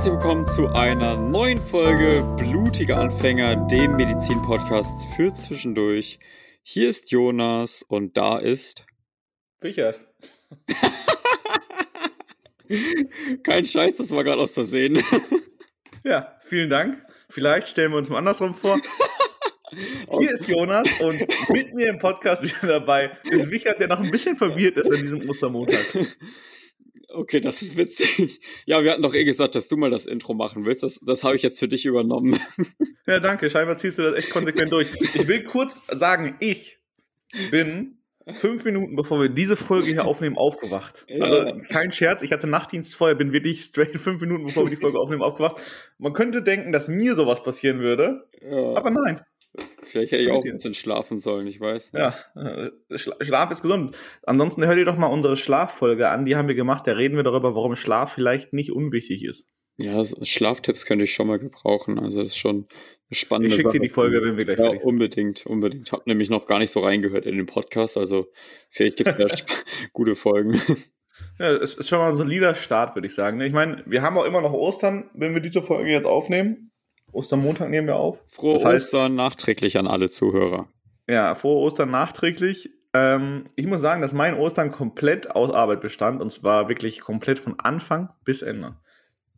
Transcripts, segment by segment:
herzlich willkommen zu einer neuen Folge Blutige Anfänger, dem Medizin-Podcast für zwischendurch. Hier ist Jonas und da ist. Richard. Kein Scheiß, das war gerade aus Versehen. ja, vielen Dank. Vielleicht stellen wir uns mal andersrum vor. Hier ist Jonas und mit mir im Podcast wieder dabei ist Wichert, der noch ein bisschen verwirrt ist an diesem Ostermontag. Okay, das ist witzig. Ja, wir hatten doch eh gesagt, dass du mal das Intro machen willst. Das, das habe ich jetzt für dich übernommen. Ja, danke. Scheinbar ziehst du das echt konsequent durch. Ich will kurz sagen, ich bin fünf Minuten bevor wir diese Folge hier aufnehmen, aufgewacht. Ja. Also kein Scherz, ich hatte Nachtdienst vorher, bin wirklich straight fünf Minuten bevor wir die Folge aufnehmen, aufgewacht. Man könnte denken, dass mir sowas passieren würde, ja. aber nein. Vielleicht hätte ich auch ein bisschen schlafen sollen, ich weiß. Ja, äh, Schlaf ist gesund. Ansonsten hört ihr doch mal unsere Schlaffolge an, die haben wir gemacht. Da reden wir darüber, warum Schlaf vielleicht nicht unwichtig ist. Ja, Schlaftipps könnte ich schon mal gebrauchen. Also das ist schon eine spannende Ich schicke dir die Folge, wenn wir gleich ja, fertig sind. Unbedingt, unbedingt. Ich habe nämlich noch gar nicht so reingehört in den Podcast, also vielleicht gibt es ja gute Folgen. Ja, es ist schon mal ein solider Start, würde ich sagen. Ne? Ich meine, wir haben auch immer noch Ostern, wenn wir diese Folge jetzt aufnehmen. Ostermontag nehmen wir auf. Frohe das heißt, Ostern nachträglich an alle Zuhörer. Ja, frohe Ostern nachträglich. Ähm, ich muss sagen, dass mein Ostern komplett aus Arbeit bestand und zwar wirklich komplett von Anfang bis Ende.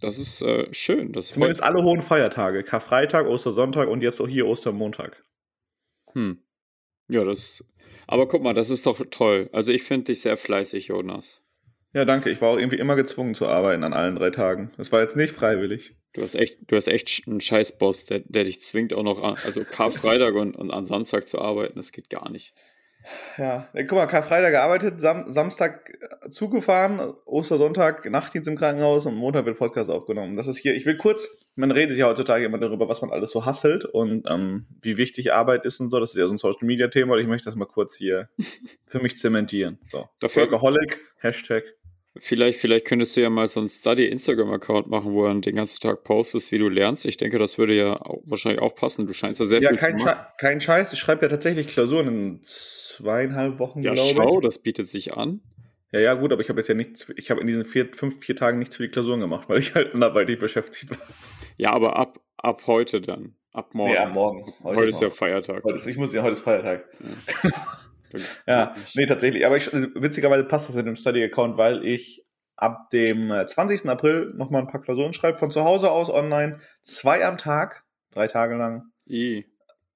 Das ist äh, schön. Das Zumindest alle hohen Feiertage. Karfreitag, Ostersonntag und jetzt auch hier Ostermontag. Hm. Ja, das. Aber guck mal, das ist doch toll. Also ich finde dich sehr fleißig, Jonas. Ja, danke. Ich war auch irgendwie immer gezwungen zu arbeiten an allen drei Tagen. Das war jetzt nicht freiwillig. Du hast echt, du hast echt einen Scheißboss, der, der dich zwingt, auch noch an, also Karfreitag und, und an Samstag zu arbeiten. Das geht gar nicht. Ja, guck mal, Karfreitag gearbeitet, Sam Samstag zugefahren, Ostersonntag Nachtdienst im Krankenhaus und Montag wird Podcast aufgenommen. Das ist hier, ich will kurz, man redet ja heutzutage immer darüber, was man alles so hasselt und ähm, wie wichtig Arbeit ist und so. Das ist ja so ein Social Media Thema und ich möchte das mal kurz hier für mich zementieren. So. Dafür, Workaholic, Hashtag Vielleicht, vielleicht könntest du ja mal so einen Study-Instagram-Account machen, wo du den ganzen Tag postest, wie du lernst. Ich denke, das würde ja auch, wahrscheinlich auch passen. Du scheinst ja sehr ja, viel kein, Sche kein Scheiß. Ich schreibe ja tatsächlich Klausuren in zweieinhalb Wochen, ja, glaube ich. Ja, schau, das bietet sich an. Ja, ja, gut, aber ich habe jetzt ja nichts, ich habe in diesen vier, fünf, vier Tagen nichts für die Klausuren gemacht, weil ich halt anderweitig beschäftigt war. Ja, aber ab, ab heute dann. Ab morgen. Ja, morgen. Heute, heute ist ja Feiertag. Heute ist, ich muss ja, heute ist Feiertag. Ja. ja, nee, tatsächlich. Aber ich, witzigerweise passt das mit dem Study-Account, weil ich ab dem 20. Äh, April nochmal ein paar Klausuren schreibt, von zu Hause aus online, zwei am Tag, drei Tage lang. I.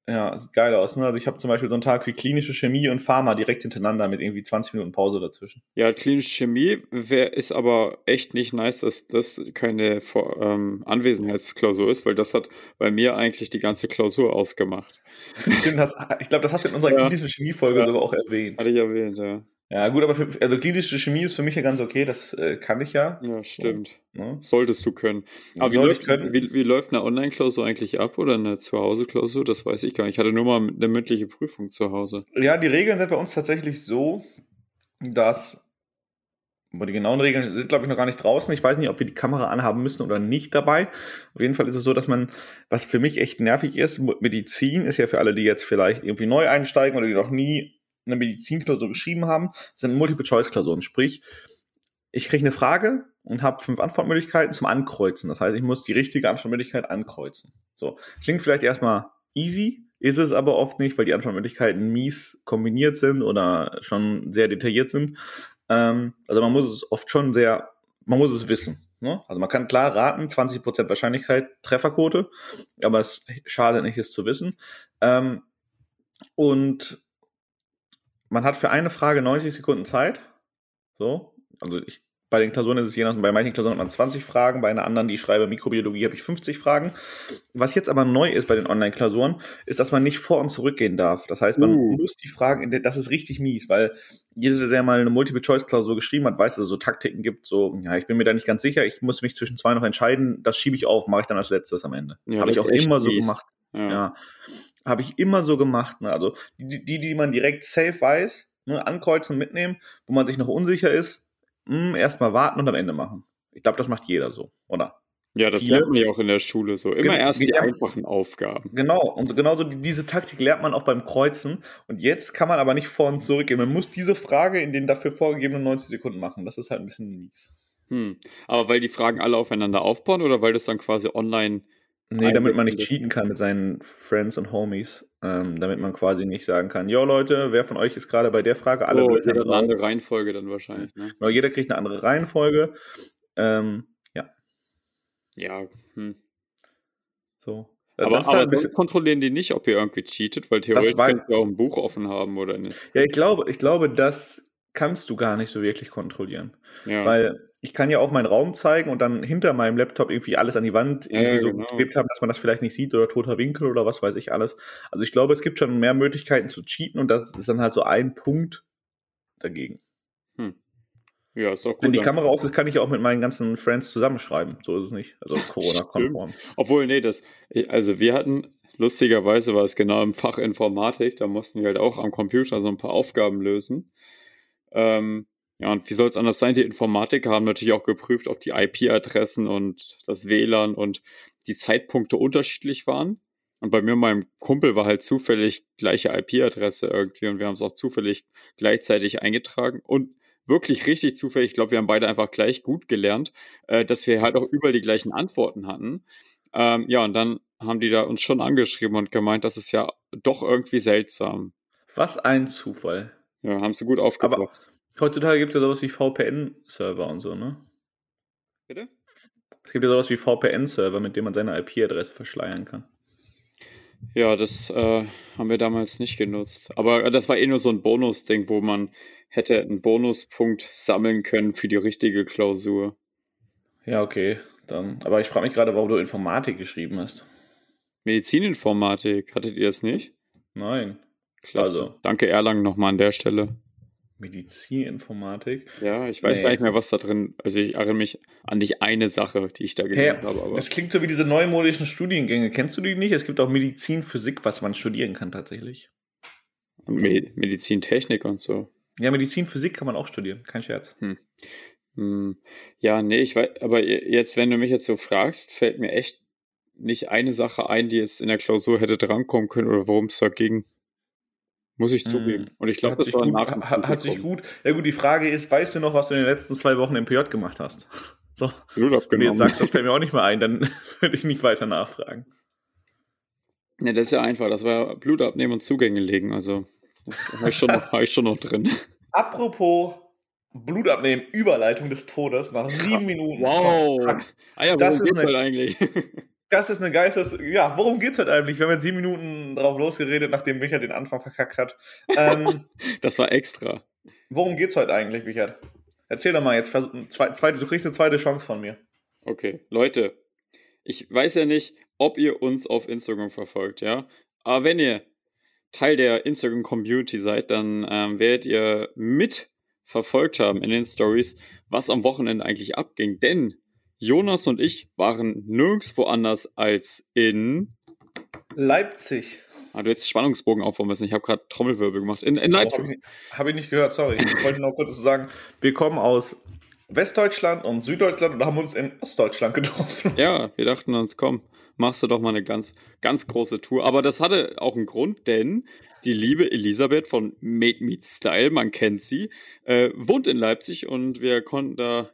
Ja, sieht geil aus. Ne? Also ich habe zum Beispiel so einen Tag wie klinische Chemie und Pharma direkt hintereinander mit irgendwie 20 Minuten Pause dazwischen. Ja, klinische Chemie wär, ist aber echt nicht nice, dass das keine ähm, Anwesenheitsklausur ist, weil das hat bei mir eigentlich die ganze Klausur ausgemacht. Stimmt, das, ich glaube, das hast du in unserer ja. klinischen Chemie-Folge ja. sogar auch erwähnt. Hatte ich erwähnt, ja. Ja, gut, aber für, also klinische Chemie ist für mich ja ganz okay, das äh, kann ich ja. Ja, stimmt. So, ne? Solltest du können. Aber wie läuft, wie, wie läuft, eine Online-Klausur eigentlich ab oder eine Zuhause-Klausur? Das weiß ich gar nicht. Ich hatte nur mal eine mündliche Prüfung zu Hause. Ja, die Regeln sind bei uns tatsächlich so, dass. Aber die genauen Regeln sind, glaube ich, noch gar nicht draußen. Ich weiß nicht, ob wir die Kamera anhaben müssen oder nicht dabei. Auf jeden Fall ist es so, dass man, was für mich echt nervig ist, Medizin ist ja für alle, die jetzt vielleicht irgendwie neu einsteigen oder die noch nie eine Medizinklausur geschrieben haben, sind Multiple-Choice-Klausuren. Sprich, ich kriege eine Frage und habe fünf Antwortmöglichkeiten zum Ankreuzen. Das heißt, ich muss die richtige Antwortmöglichkeit ankreuzen. So, klingt vielleicht erstmal easy, ist es aber oft nicht, weil die Antwortmöglichkeiten mies kombiniert sind oder schon sehr detailliert sind. Ähm, also man muss es oft schon sehr, man muss es wissen. Ne? Also man kann klar raten, 20% Wahrscheinlichkeit Trefferquote, aber es schadet nicht, es zu wissen. Ähm, und man hat für eine Frage 90 Sekunden Zeit. So, also ich, bei den Klausuren ist es je nach, bei manchen Klausuren hat man 20 Fragen, bei einer anderen, die ich schreibe Mikrobiologie, habe ich 50 Fragen. Was jetzt aber neu ist bei den Online-Klausuren, ist, dass man nicht vor und zurückgehen darf. Das heißt, man uh. muss die Fragen, das ist richtig mies, weil jeder, der mal eine Multiple-Choice-Klausur geschrieben hat, weiß, dass es so Taktiken gibt, so, ja, ich bin mir da nicht ganz sicher, ich muss mich zwischen zwei noch entscheiden, das schiebe ich auf, mache ich dann als letztes am Ende. Ja, habe ich auch immer so gemacht. Ja. ja habe ich immer so gemacht. Ne? Also die, die, die man direkt safe weiß, ne? ankreuzen und mitnehmen, wo man sich noch unsicher ist, hm, erstmal warten und am Ende machen. Ich glaube, das macht jeder so, oder? Ja, das Viele. lernt man ja auch in der Schule so. Immer erst die einfachen Aufgaben. Genau, und genauso diese Taktik lernt man auch beim Kreuzen. Und jetzt kann man aber nicht vor und zurückgehen. Man muss diese Frage in den dafür vorgegebenen 90 Sekunden machen. Das ist halt ein bisschen mies. Hm. Aber weil die Fragen alle aufeinander aufbauen oder weil das dann quasi online. Nee, damit man nicht cheaten kann mit seinen Friends und Homies. Ähm, damit man quasi nicht sagen kann, jo Leute, wer von euch ist gerade bei der Frage? Alle oh, jeder eine andere Reihenfolge dann wahrscheinlich. Ne? Genau, jeder kriegt eine andere Reihenfolge. Ähm, ja. Ja. Hm. So. Aber, aber halt bisschen, kontrollieren die nicht, ob ihr irgendwie cheatet, weil theoretisch könnt ihr auch ein Buch offen haben oder nicht. Ja, ich glaube, ich glaube, das kannst du gar nicht so wirklich kontrollieren. Ja. Weil ich kann ja auch meinen Raum zeigen und dann hinter meinem Laptop irgendwie alles an die Wand irgendwie ja, so genau. geklebt haben, dass man das vielleicht nicht sieht oder toter Winkel oder was weiß ich alles. Also ich glaube, es gibt schon mehr Möglichkeiten zu cheaten und das ist dann halt so ein Punkt dagegen. Hm. Ja, ist auch gut. Wenn die Kamera aus ist, kann ich auch mit meinen ganzen Friends zusammenschreiben. So ist es nicht. Also Corona-konform. Obwohl, nee, das, also wir hatten, lustigerweise war es genau im Fach Informatik, da mussten wir halt auch am Computer so ein paar Aufgaben lösen. Ähm, ja, und wie soll es anders sein? Die Informatiker haben natürlich auch geprüft, ob die IP-Adressen und das WLAN und die Zeitpunkte unterschiedlich waren. Und bei mir und meinem Kumpel war halt zufällig gleiche IP-Adresse irgendwie und wir haben es auch zufällig gleichzeitig eingetragen. Und wirklich richtig zufällig, ich glaube, wir haben beide einfach gleich gut gelernt, äh, dass wir halt auch überall die gleichen Antworten hatten. Ähm, ja, und dann haben die da uns schon angeschrieben und gemeint, das ist ja doch irgendwie seltsam. Was ein Zufall. Ja, haben sie gut aufgepasst. Heutzutage gibt es ja sowas wie VPN-Server und so, ne? Bitte? Es gibt ja sowas wie VPN-Server, mit dem man seine IP-Adresse verschleiern kann. Ja, das äh, haben wir damals nicht genutzt. Aber das war eh nur so ein Bonus-Ding, wo man hätte einen Bonuspunkt sammeln können für die richtige Klausur. Ja, okay. Dann. Aber ich frage mich gerade, warum du Informatik geschrieben hast. Medizininformatik, hattet ihr das nicht? Nein. Klasse. Also. Danke Erlangen nochmal an der Stelle. Medizininformatik. Ja, ich weiß nee. gar nicht mehr, was da drin. Also ich erinnere mich an nicht eine Sache, die ich da gelernt hey, habe. Aber das klingt so wie diese neumodischen Studiengänge. Kennst du die nicht? Es gibt auch Medizin, Physik, was man studieren kann tatsächlich. Medizintechnik und so. Ja, Medizin, Physik kann man auch studieren, kein Scherz. Hm. Hm. Ja, nee, ich weiß, aber jetzt, wenn du mich jetzt so fragst, fällt mir echt nicht eine Sache ein, die jetzt in der Klausur hätte drankommen können oder worum es da ging. Muss ich zugeben. Hm. Und ich glaube, das war gut, nach hat, hat sich gut. Ja gut, die Frage ist, weißt du noch, was du in den letzten zwei Wochen im PJ gemacht hast? So. Blut abgenommen. Wenn du jetzt sagst, das fällt mir auch nicht mehr ein, dann würde ich nicht weiter nachfragen. Ne, das ist ja einfach. Das war Blut abnehmen und Zugänge legen. Also habe ich, schon noch, hab ich schon noch drin. Apropos Blut abnehmen, Überleitung des Todes nach sieben Minuten. Wow. Ah ja, das geht's halt eigentlich? Das ist eine Geistes... Ja, worum geht's halt eigentlich? Wir haben jetzt sieben Minuten drauf losgeredet, nachdem Micha den Anfang verkackt hat. Ähm, das war extra. Worum geht's heute eigentlich, Richard? Erzähl doch mal jetzt. Du kriegst eine zweite Chance von mir. Okay, Leute. Ich weiß ja nicht, ob ihr uns auf Instagram verfolgt, ja? Aber wenn ihr Teil der Instagram-Community seid, dann ähm, werdet ihr mitverfolgt haben in den Stories, was am Wochenende eigentlich abging. Denn Jonas und ich waren nirgendwo anders als in Leipzig. Ah, du hättest Spannungsbogen aufbauen müssen. Ich habe gerade Trommelwirbel gemacht. In, in Leipzig. Oh, Habe ich, hab ich, nicht gehört, sorry. Ich wollte noch kurz sagen, wir kommen aus Westdeutschland und Süddeutschland und haben uns in Ostdeutschland getroffen. Ja, wir dachten uns, komm, machst du doch mal eine ganz, ganz große Tour. Aber das hatte auch einen Grund, denn die liebe Elisabeth von Made Meet Style, man kennt sie, äh, wohnt in Leipzig und wir konnten da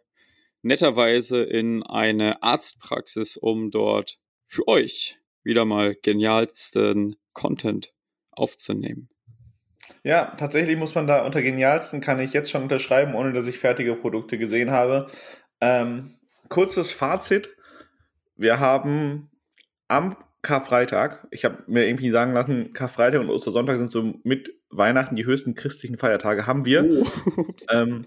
netterweise in eine Arztpraxis, um dort für euch wieder mal genialsten Content aufzunehmen. Ja, tatsächlich muss man da unter genialsten kann ich jetzt schon unterschreiben, ohne dass ich fertige Produkte gesehen habe. Ähm, kurzes Fazit. Wir haben am Karfreitag, ich habe mir irgendwie sagen lassen, Karfreitag und Ostersonntag sind so mit Weihnachten die höchsten christlichen Feiertage, haben wir oh, ähm,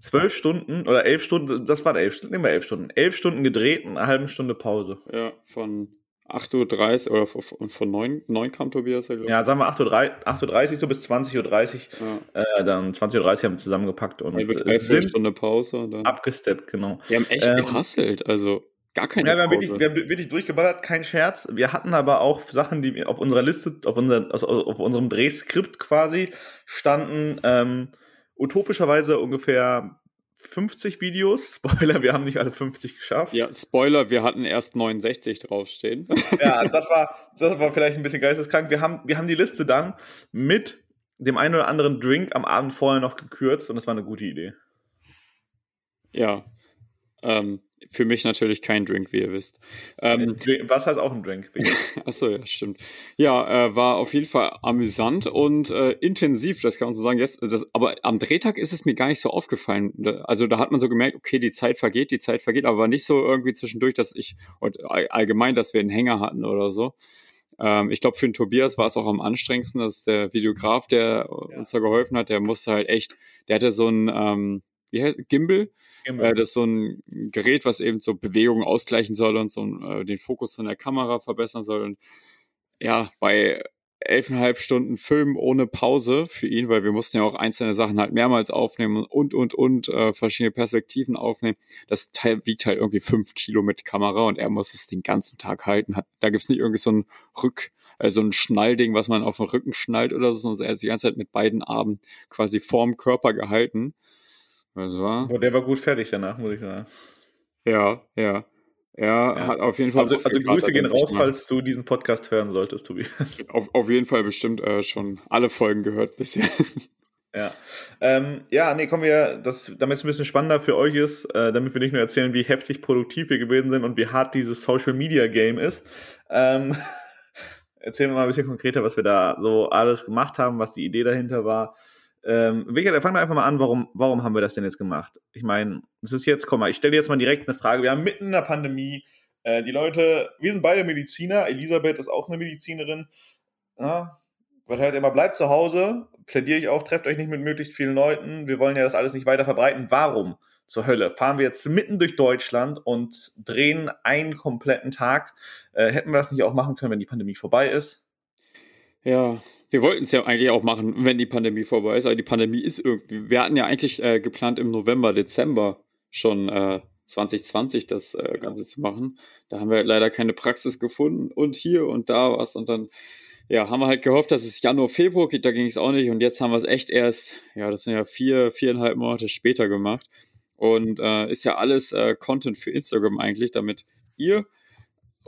zwölf Stunden oder elf Stunden, das waren elf Stunden, nehmen wir elf Stunden, elf Stunden gedreht und eine halbe Stunde Pause. Ja, von 8.30 Uhr oder von, von 9, 9 kam Tobias ja, Ja, sagen wir 8.30 Uhr so bis 20.30 Uhr. Ja. Äh, dann 20.30 Uhr haben wir zusammengepackt und ja, sind Stunde Pause. Und dann abgesteppt, genau. Wir haben echt ähm, gehasselt, also Gar keine ja, wir haben, wirklich, wir haben wirklich durchgeballert, kein Scherz. Wir hatten aber auch Sachen, die auf unserer Liste, auf, unser, also auf unserem Drehskript quasi standen. Ähm, utopischerweise ungefähr 50 Videos. Spoiler, wir haben nicht alle 50 geschafft. Ja, Spoiler, wir hatten erst 69 draufstehen. ja, das war, das war vielleicht ein bisschen geisteskrank. Wir haben, wir haben die Liste dann mit dem einen oder anderen Drink am Abend vorher noch gekürzt und das war eine gute Idee. Ja. Ähm, für mich natürlich kein Drink, wie ihr wisst. Ähm, Was heißt auch ein Drink? Achso, ja, stimmt. Ja, äh, war auf jeden Fall amüsant und äh, intensiv, das kann man so sagen. Jetzt, das, aber am Drehtag ist es mir gar nicht so aufgefallen. Also da hat man so gemerkt, okay, die Zeit vergeht, die Zeit vergeht, aber nicht so irgendwie zwischendurch, dass ich, und allgemein, dass wir einen Hänger hatten oder so. Ähm, ich glaube, für den Tobias war es auch am anstrengendsten, dass der Videograf, der ja. uns da geholfen hat, der musste halt echt, der hatte so ein, ähm, wie heißt Gimbal? Gimbal. Äh, das ist so ein Gerät, was eben so Bewegungen ausgleichen soll und so äh, den Fokus von der Kamera verbessern soll. Und ja, bei elfeinhalb Stunden Film ohne Pause für ihn, weil wir mussten ja auch einzelne Sachen halt mehrmals aufnehmen und, und, und äh, verschiedene Perspektiven aufnehmen. Das Teil wiegt halt irgendwie fünf Kilo mit Kamera und er muss es den ganzen Tag halten. Hat, da gibt's nicht irgendwie so ein Rück, äh, so ein Schnallding, was man auf den Rücken schnallt oder so, sondern er hat die ganze Zeit mit beiden Armen quasi vorm Körper gehalten. Also, war? der war gut fertig danach, muss ich sagen. Ja, ja. Er ja. hat auf jeden Fall. Also, also Grüße gehen raus, falls du diesen Podcast hören solltest, Tobi. Auf, auf jeden Fall bestimmt äh, schon alle Folgen gehört bisher. Ja. Ähm, ja, nee, kommen wir, das, damit es ein bisschen spannender für euch ist, äh, damit wir nicht nur erzählen, wie heftig produktiv wir gewesen sind und wie hart dieses Social Media Game ist. Ähm, erzählen wir mal ein bisschen konkreter, was wir da so alles gemacht haben, was die Idee dahinter war. Ähm, Michael, fangen wir einfach mal an, warum, warum haben wir das denn jetzt gemacht? Ich meine, es ist jetzt, komm mal, ich stelle jetzt mal direkt eine Frage. Wir haben mitten in der Pandemie, äh, die Leute, wir sind beide Mediziner, Elisabeth ist auch eine Medizinerin. Ja, was halt immer, bleibt zu Hause, plädiere ich auch, trefft euch nicht mit möglichst vielen Leuten. Wir wollen ja das alles nicht weiter verbreiten. Warum zur Hölle fahren wir jetzt mitten durch Deutschland und drehen einen kompletten Tag? Äh, hätten wir das nicht auch machen können, wenn die Pandemie vorbei ist? Ja, wir wollten es ja eigentlich auch machen, wenn die Pandemie vorbei ist. Aber die Pandemie ist irgendwie. Wir hatten ja eigentlich äh, geplant, im November, Dezember schon äh, 2020 das äh, Ganze zu machen. Da haben wir leider keine Praxis gefunden und hier und da was. Und dann ja, haben wir halt gehofft, dass es Januar, Februar geht. Da ging es auch nicht. Und jetzt haben wir es echt erst, ja, das sind ja vier, viereinhalb Monate später gemacht. Und äh, ist ja alles äh, Content für Instagram eigentlich, damit ihr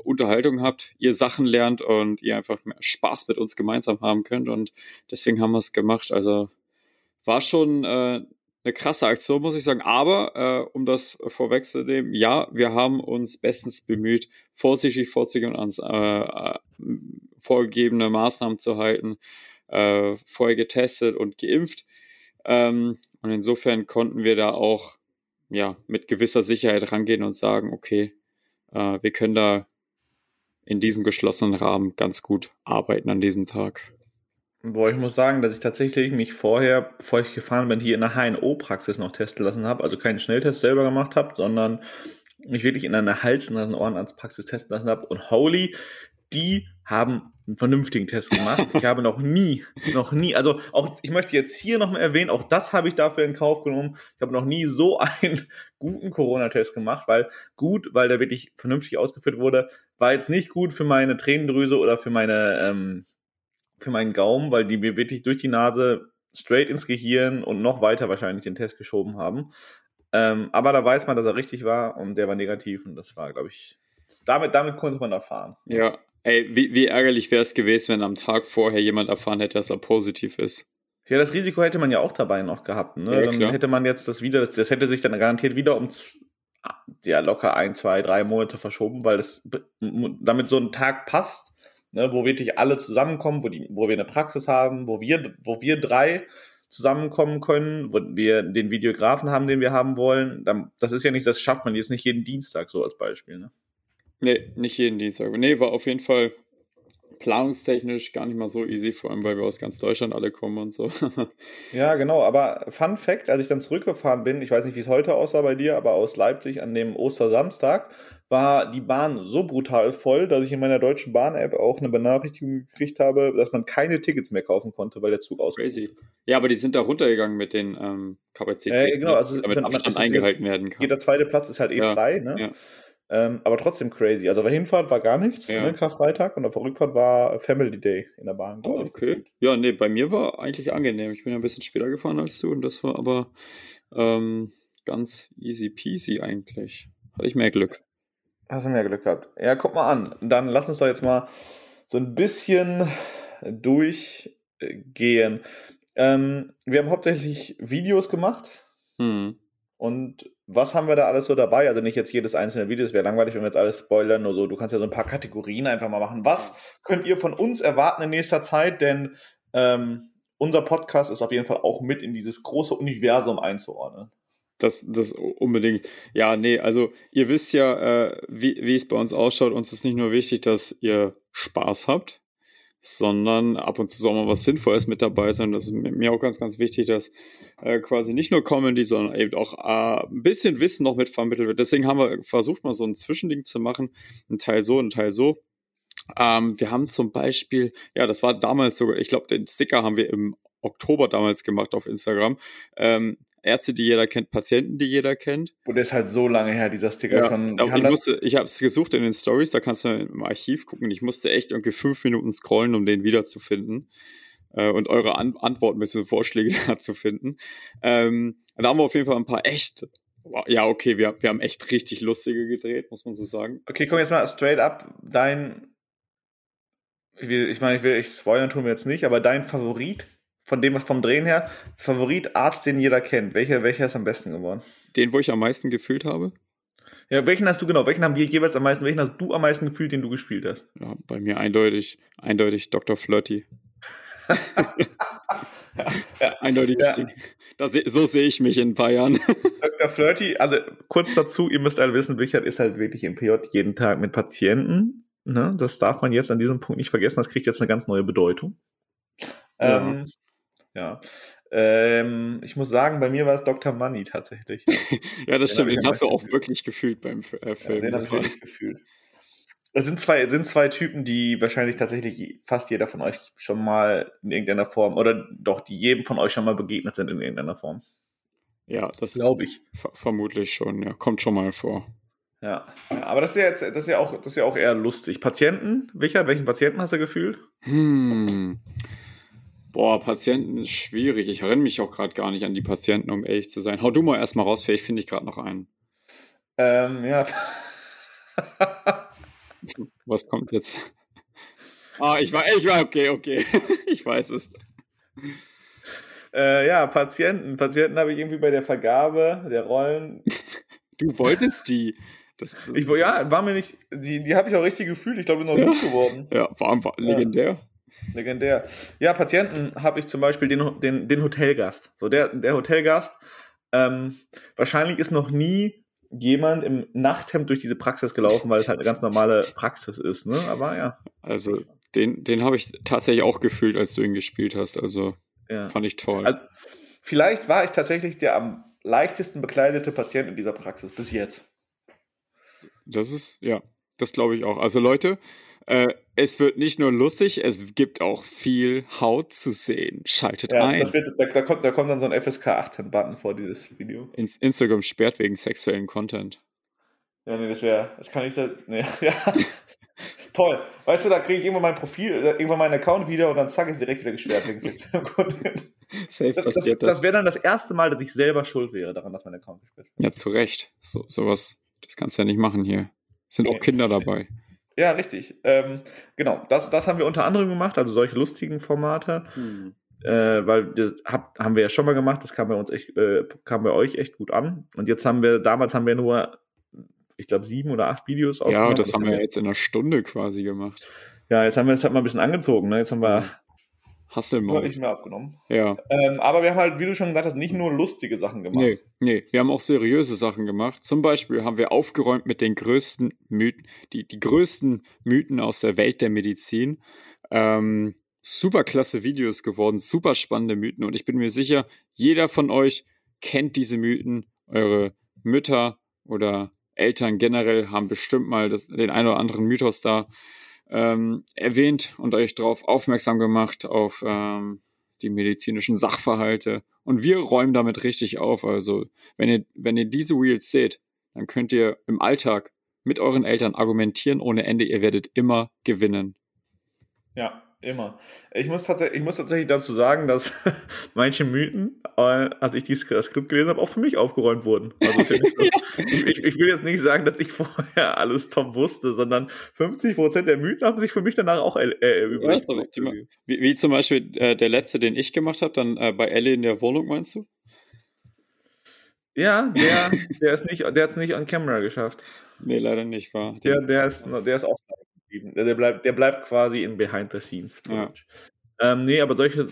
Unterhaltung habt, ihr Sachen lernt und ihr einfach mehr Spaß mit uns gemeinsam haben könnt. Und deswegen haben wir es gemacht. Also war schon äh, eine krasse Aktion, muss ich sagen. Aber äh, um das vorwegzunehmen, ja, wir haben uns bestens bemüht, vorsichtig vorzugehen und ans äh, äh, vorgegebene Maßnahmen zu halten, äh, vorher getestet und geimpft. Ähm, und insofern konnten wir da auch ja mit gewisser Sicherheit rangehen und sagen, okay, äh, wir können da in diesem geschlossenen Rahmen ganz gut arbeiten an diesem Tag. Boah, ich muss sagen, dass ich tatsächlich mich vorher, bevor ich gefahren bin, hier in der HNO-Praxis noch testen lassen habe. Also keinen Schnelltest selber gemacht habe, sondern mich wirklich in einer Hals-, Nasen-, Ohrenarztpraxis testen lassen habe. Und holy, die haben einen vernünftigen Test gemacht. Ich habe noch nie, noch nie, also auch, ich möchte jetzt hier nochmal erwähnen, auch das habe ich dafür in Kauf genommen. Ich habe noch nie so einen guten Corona-Test gemacht, weil gut, weil der wirklich vernünftig ausgeführt wurde, war jetzt nicht gut für meine Tränendrüse oder für meine, ähm, für meinen Gaumen, weil die mir wirklich durch die Nase straight ins Gehirn und noch weiter wahrscheinlich den Test geschoben haben. Ähm, aber da weiß man, dass er richtig war und der war negativ und das war, glaube ich, damit, damit konnte man erfahren. Ja, Ey, wie, wie ärgerlich wäre es gewesen, wenn am Tag vorher jemand erfahren hätte, dass er positiv ist. Ja, das Risiko hätte man ja auch dabei noch gehabt. Ne? Ja, dann klar. hätte man jetzt das wieder, das, das, hätte sich dann garantiert wieder um ja, locker ein, zwei, drei Monate verschoben, weil das damit so ein Tag passt, ne, wo wirklich alle zusammenkommen, wo, die, wo wir eine Praxis haben, wo wir, wo wir drei zusammenkommen können, wo wir den Videografen haben, den wir haben wollen. Das ist ja nicht, das schafft man jetzt nicht jeden Dienstag so als Beispiel. Ne? Nee, nicht jeden Dienstag. Nee, war auf jeden Fall planungstechnisch gar nicht mal so easy, vor allem weil wir aus ganz Deutschland alle kommen und so. ja, genau, aber Fun Fact, als ich dann zurückgefahren bin, ich weiß nicht, wie es heute aussah bei dir, aber aus Leipzig an dem Ostersamstag war die Bahn so brutal voll, dass ich in meiner deutschen Bahn-App auch eine Benachrichtigung gekriegt habe, dass man keine Tickets mehr kaufen konnte, weil der Zug aus. Crazy. Ja, aber die sind da runtergegangen mit den ähm, Kapazitäten, äh, genau, also damit Abstand eingehalten werden kann. Jeder zweite Platz ist halt eh ja, frei, ne? Ja. Ähm, aber trotzdem crazy. Also auf der Hinfahrt war gar nichts, ja. ne, Karfreitag, und auf der Rückfahrt war Family Day in der Bahn. Oh, okay. Ja, nee, bei mir war eigentlich angenehm. Ich bin ein bisschen später gefahren als du und das war aber ähm, ganz easy peasy eigentlich. Hatte ich mehr Glück. Hast du mehr Glück gehabt. Ja, guck mal an. Dann lass uns doch jetzt mal so ein bisschen durchgehen. Ähm, wir haben hauptsächlich Videos gemacht. Hm. Und was haben wir da alles so dabei? Also nicht jetzt jedes einzelne Video, es wäre langweilig, wenn wir jetzt alles spoilern, nur so. Du kannst ja so ein paar Kategorien einfach mal machen. Was könnt ihr von uns erwarten in nächster Zeit? Denn ähm, unser Podcast ist auf jeden Fall auch mit in dieses große Universum einzuordnen. Das, das unbedingt. Ja, nee, also ihr wisst ja, äh, wie, wie es bei uns ausschaut. Uns ist nicht nur wichtig, dass ihr Spaß habt, sondern ab und zu soll mal was Sinnvolles mit dabei sein. Das ist mir auch ganz, ganz wichtig, dass äh, quasi nicht nur Comedy, sondern eben auch äh, ein bisschen Wissen noch mit vermittelt wird. Deswegen haben wir versucht, mal so ein Zwischending zu machen. Ein Teil so, ein Teil so. Ähm, wir haben zum Beispiel, ja, das war damals sogar, ich glaube, den Sticker haben wir im Oktober damals gemacht auf Instagram. Ähm, Ärzte, die jeder kennt, Patienten, die jeder kennt. Und das ist halt so lange her, dieser Sticker ja, schon. Ich, musste, ich habe es gesucht in den Stories, da kannst du im Archiv gucken. Ich musste echt irgendwie fünf Minuten scrollen, um den wiederzufinden äh, und eure An Antworten bzw. Vorschläge zu finden. Ähm, da haben wir auf jeden Fall ein paar echt. Ja, okay, wir, wir haben echt richtig lustige gedreht, muss man so sagen. Okay, komm jetzt mal straight up. Dein. Ich meine, ich will, ich spoilern tun wir jetzt nicht, aber dein Favorit von dem, was vom Drehen her, Favorit Arzt, den jeder kennt. Welcher, welcher ist am besten geworden? Den, wo ich am meisten gefühlt habe? Ja, welchen hast du genau? Welchen haben wir jeweils am meisten? Welchen hast du am meisten gefühlt, den du gespielt hast? Ja, bei mir eindeutig, eindeutig Dr. Flirty. ja, eindeutig. Ja. Das, so sehe ich mich in ein paar Jahren. Dr. Flirty, also kurz dazu, ihr müsst alle wissen, Richard ist halt wirklich im PJ jeden Tag mit Patienten. Ne? Das darf man jetzt an diesem Punkt nicht vergessen, das kriegt jetzt eine ganz neue Bedeutung. Ja. Ähm, ja. Ähm, ich muss sagen, bei mir war es Dr. Money tatsächlich. ja, das den stimmt. Den hast du auch wirklich gefühlt beim äh, Film. Ja, den habe ich wirklich gefühlt. Es sind zwei, sind zwei Typen, die wahrscheinlich tatsächlich fast jeder von euch schon mal in irgendeiner Form, oder doch, die jedem von euch schon mal begegnet sind in irgendeiner Form. Ja, das glaube ich. Vermutlich schon, ja. Kommt schon mal vor. Ja, ja, aber das ist ja jetzt, das ist ja auch, das ist ja auch eher lustig. Patienten, Richard, welchen Patienten hast du gefühlt? Hm. Boah, Patienten ist schwierig. Ich erinnere mich auch gerade gar nicht an die Patienten, um ehrlich zu sein. Hau du mal erstmal raus, vielleicht finde ich gerade noch einen. Ähm, ja. Was kommt jetzt? Ah, ich war, ich war, okay, okay. ich weiß es. Äh, ja, Patienten. Patienten habe ich irgendwie bei der Vergabe der Rollen. du wolltest die. Das, ich, ja, war mir nicht. Die, die habe ich auch richtig gefühlt. Ich glaube, ich bin noch gut geworden. Ja, war, war legendär. Legendär. Ja, Patienten habe ich zum Beispiel den, den, den Hotelgast. So, der, der Hotelgast, ähm, wahrscheinlich ist noch nie jemand im Nachthemd durch diese Praxis gelaufen, weil es halt eine ganz normale Praxis ist, ne? Aber ja. Also, den, den habe ich tatsächlich auch gefühlt, als du ihn gespielt hast. Also, ja. fand ich toll. Also, vielleicht war ich tatsächlich der am leichtesten bekleidete Patient in dieser Praxis bis jetzt. Das ist, ja, das glaube ich auch. Also, Leute, äh, es wird nicht nur lustig, es gibt auch viel Haut zu sehen. Schaltet ja, ein. Wird, da, da, kommt, da, kommt, dann so ein FSK 18-Button vor dieses Video. Ins Instagram sperrt wegen sexuellen Content. Ja, nee, das wäre, das kann ich da, nee, ja. Toll. Weißt du, da kriege ich irgendwann mein Profil, irgendwann meinen Account wieder und dann zack, ist direkt wieder gesperrt wegen sexuellen Content. Safe das, passiert das. Das, das wäre dann das erste Mal, dass ich selber schuld wäre daran, dass mein Account gesperrt wird. Ja, zu Recht. So, sowas, das kannst du ja nicht machen hier. Es sind nee. auch Kinder dabei. Ja, richtig. Ähm, genau, das, das haben wir unter anderem gemacht, also solche lustigen Formate. Hm. Äh, weil das hab, haben wir ja schon mal gemacht, das kam bei uns echt, äh, kam bei euch echt gut an. Und jetzt haben wir, damals haben wir nur, ich glaube, sieben oder acht Videos aufgenommen. Ja, das, das haben wir jetzt in einer Stunde quasi gemacht. Ja, jetzt haben wir es halt mal ein bisschen angezogen. Ne? Jetzt haben wir Hasselmode. nicht mehr aufgenommen. Ja. Ähm, aber wir haben halt, wie du schon gesagt hast, nicht nur lustige Sachen gemacht. Nee, nee, wir haben auch seriöse Sachen gemacht. Zum Beispiel haben wir aufgeräumt mit den größten Mythen, die, die größten Mythen aus der Welt der Medizin. Ähm, super klasse Videos geworden, super spannende Mythen und ich bin mir sicher, jeder von euch kennt diese Mythen. Eure Mütter oder Eltern generell haben bestimmt mal das, den einen oder anderen Mythos da ähm, erwähnt und euch darauf aufmerksam gemacht, auf ähm, die medizinischen Sachverhalte. Und wir räumen damit richtig auf. Also, wenn ihr, wenn ihr diese Wheels seht, dann könnt ihr im Alltag mit euren Eltern argumentieren ohne Ende. Ihr werdet immer gewinnen. Ja, Immer. Ich muss, tatsächlich, ich muss tatsächlich dazu sagen, dass manche Mythen, äh, als ich dieses Skript gelesen habe, auch für mich aufgeräumt wurden. Also ich, ich, ich, will jetzt nicht sagen, dass ich vorher alles top wusste, sondern 50% der Mythen haben sich für mich danach auch äh, erübrigt. Ja, wie, wie, zum Beispiel äh, der letzte, den ich gemacht habe, dann äh, bei Ellie in der Wohnung, meinst du? Ja, der, der ist nicht, der hat es nicht on camera geschafft. Nee, leider nicht, war. Der, der ist, der ist offline geblieben. Der, bleibt, der bleibt quasi in Behind the Scenes. Ja. Ähm, nee, aber solche,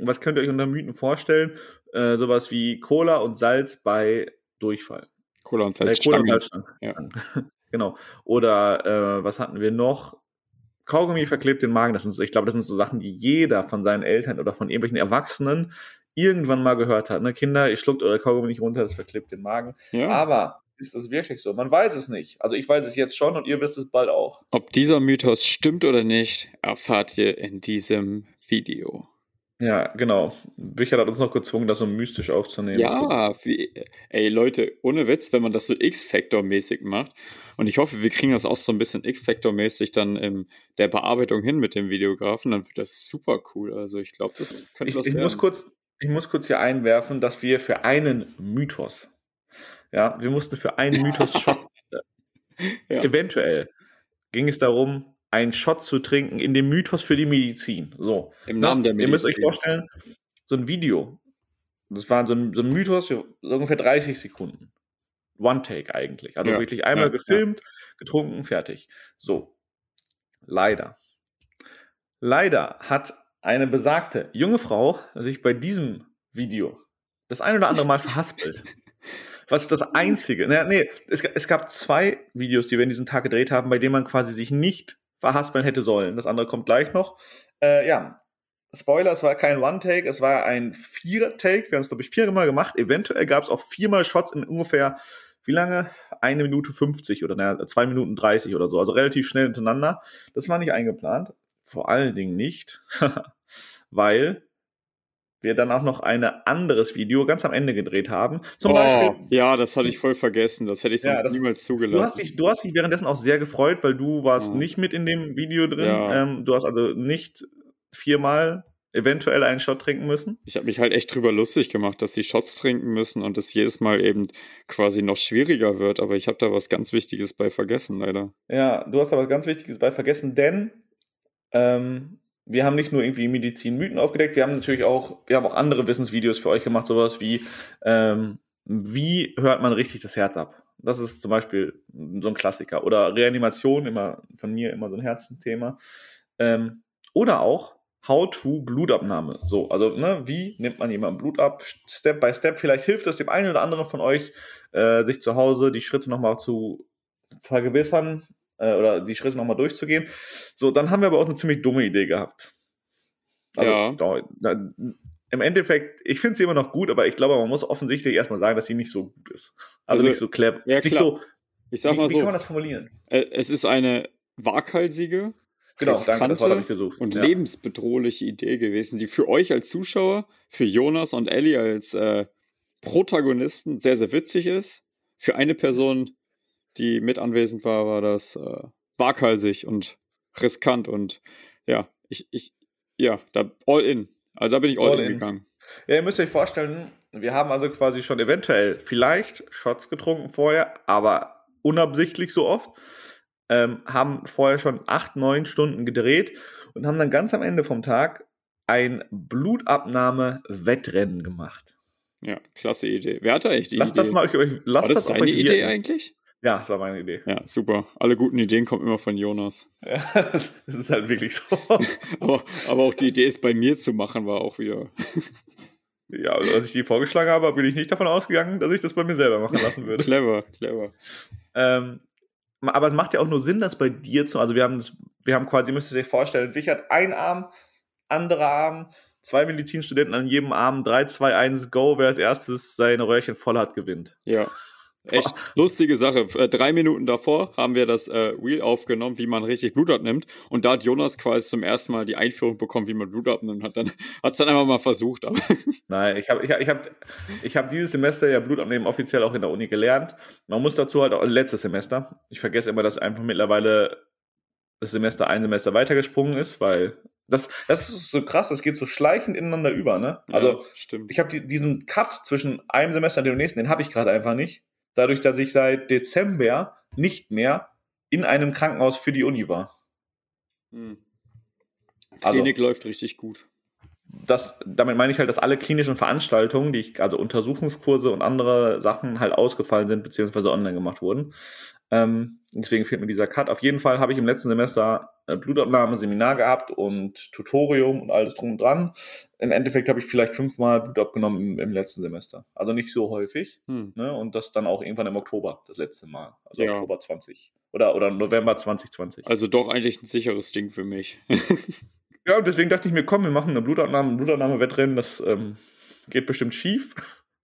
was könnt ihr euch unter Mythen vorstellen? Äh, sowas wie Cola und Salz bei Durchfall. Cola und Äh, Salz. Cola und. Salzstangen. Ja. genau. Oder äh, was hatten wir noch? Kaugummi verklebt den Magen. Das sind so, ich glaube, das sind so Sachen, die jeder von seinen Eltern oder von irgendwelchen Erwachsenen irgendwann mal gehört hat. Ne? Kinder, ihr schluckt eure Kaugummi nicht runter, das verklebt den Magen. Ja. Aber ist das wirklich so? Man weiß es nicht. Also ich weiß es jetzt schon und ihr wisst es bald auch. Ob dieser Mythos stimmt oder nicht, erfahrt ihr in diesem Video. Ja, genau. Richard hat uns noch gezwungen, das so mystisch aufzunehmen. Ja, wie, ey Leute, ohne Witz, wenn man das so X-Factor-mäßig macht, und ich hoffe, wir kriegen das auch so ein bisschen X-Factor-mäßig dann in der Bearbeitung hin mit dem Videografen, dann wird das super cool. Also ich glaube, das könnte Ich, was ich, werden. muss kurz, ich muss kurz hier einwerfen, dass wir für einen Mythos, ja, wir mussten für einen Mythos Shot, Ja. eventuell ging es darum, einen Shot zu trinken in dem Mythos für die Medizin. So. Im Namen der Ihr müsst euch Medizin. vorstellen, so ein Video, das war so ein, so ein Mythos so ungefähr 30 Sekunden. One Take eigentlich. Also Ja, wirklich einmal ja, gefilmt, getrunken, fertig. So. Leider. Leider hat eine besagte junge Frau sich bei diesem Video das ein oder andere Mal verhaspelt. Was das einzige, na, nee, es, es gab zwei Videos, die wir in diesem Tag gedreht haben, bei denen man quasi sich nicht verhaspeln hätte sollen. Das andere kommt gleich noch. Äh, ja, Spoiler, es war kein One-Take, es war ein Vier-Take. Wir haben es, glaube ich, viermal gemacht. Eventuell gab es auch viermal Shots in ungefähr, wie lange? Eine Minute 50 oder naja, zwei Minuten 30 oder so. Also relativ schnell hintereinander. Das war nicht eingeplant. Vor allen Dingen nicht, weil wir dann auch noch ein anderes Video ganz am Ende gedreht haben. Zum oh, Beispiel, ja, das hatte ich voll vergessen. Das hätte ich Ja, sonst das- niemals Du zugelassen. hast, dich, du hast dich währenddessen auch sehr gefreut, weil du warst Ja. nicht mit in dem Video drin. Ja. Ähm, du hast also nicht viermal eventuell einen Shot trinken müssen. Ich habe mich halt echt drüber lustig gemacht, dass die Shots trinken müssen und es jedes Mal eben quasi noch schwieriger wird. Aber ich habe da was ganz Wichtiges bei vergessen, leider. Ja, du hast aber was ganz Wichtiges bei vergessen, denn ähm, wir haben nicht nur irgendwie Medizin-Mythen aufgedeckt, wir haben natürlich auch, wir haben auch andere Wissensvideos für euch gemacht, sowas wie, ähm, wie hört man richtig das Herz ab? Das ist zum Beispiel so ein Klassiker. Oder Reanimation, immer von mir immer so ein Herzensthema. Ähm, oder auch How-to Blutabnahme. So, also, ne, wie nimmt man jemandem Blut ab? Step by Step. Vielleicht hilft es dem einen oder anderen von euch, äh, sich zu Hause die Schritte nochmal zu vergewissern äh, oder die Schritte nochmal durchzugehen. So, dann haben wir aber auch eine ziemlich dumme Idee gehabt. Also, Ja. da, da, Im Endeffekt, ich finde sie immer noch gut, aber ich glaube, man muss offensichtlich erstmal sagen, dass sie nicht so gut ist. Also, Also, nicht so clever. ja, nicht so, Ich sag wie, mal wie so, kann man das formulieren? äh, es ist eine waghalsige Genau, danke, und Ja. lebensbedrohliche Idee gewesen, die für euch als Zuschauer, für Jonas und Ellie als äh, Protagonisten sehr, sehr witzig ist. Für eine Person, die mit anwesend war, war das äh, waghalsig und riskant und ja, ich, ich, ja, da all in. Also da bin ich all, All in in. gegangen. Ja, ihr müsst euch vorstellen, wir haben also quasi schon eventuell vielleicht Shots getrunken vorher, aber unabsichtlich so oft. Ähm, haben vorher schon acht, neun Stunden gedreht und haben dann ganz am Ende vom Tag ein Blutabnahme-Wettrennen gemacht. Ja, klasse Idee. Wer hatte eigentlich die Lasst Idee? das mal euch, lasst war das, auf deine Idee wirken. eigentlich? Ja, das war meine Idee. Ja, super. Alle guten Ideen kommen immer von Jonas. Ja, das, ist halt wirklich so. Aber, aber auch die Idee, es bei mir zu machen, war auch wieder. ja, also als ich die vorgeschlagen habe, bin ich nicht davon ausgegangen, dass ich das bei mir selber machen lassen würde. Clever, clever. Ähm, aber es macht ja auch nur Sinn, dass bei dir zu, also wir haben, wir haben quasi, ihr müsst ihr euch vorstellen, Wichert ein Arm, anderer Arm, zwei Medizinstudenten an jedem Arm, 3, 2, 1, go, wer als erstes seine Röhrchen voll hat, gewinnt. Ja. Echt lustige Sache. Äh, Drei Minuten davor haben wir das äh, Wheel aufgenommen, wie man richtig Blut abnimmt. Und da hat Jonas quasi zum ersten Mal die Einführung bekommen, wie man Blut abnimmt. Hat dann hat es dann einfach mal versucht. Aber Nein, ich habe ich hab, ich hab, ich hab dieses Semester ja Blutabnehmen offiziell auch in der Uni gelernt. Man muss dazu halt auch letztes Semester. Ich vergesse immer, dass einfach mittlerweile das Semester ein Semester weitergesprungen ist, weil das, das ist so krass, das geht so schleichend ineinander über, ne? Also, ja, stimmt. ich habe die, diesen Cut zwischen einem Semester und dem nächsten, den habe ich gerade einfach nicht. Dadurch, dass ich seit Dezember nicht mehr in einem Krankenhaus für die Uni war. Hm. Also- Klinik läuft richtig gut. das, damit meine ich halt, dass alle klinischen Veranstaltungen, die ich, also Untersuchungskurse und andere Sachen halt ausgefallen sind, beziehungsweise online gemacht wurden. Ähm, deswegen fehlt mir dieser Cut. Auf jeden Fall habe ich im letzten Semester äh, Blutabnahme, Seminar gehabt und Tutorium und alles drum und dran. Im Endeffekt habe ich vielleicht fünfmal Blut abgenommen im, im letzten Semester. Also nicht so häufig. Hm. Ne? Und das dann auch irgendwann im Oktober, das letzte Mal. Also ja. Oktober 20. Oder, oder November 2020. Also doch eigentlich ein sicheres Ding für mich. ja, und deswegen dachte ich mir, komm, wir machen eine Blutabnahme, Blutabnahme-Wettrennen, das ähm, geht bestimmt schief.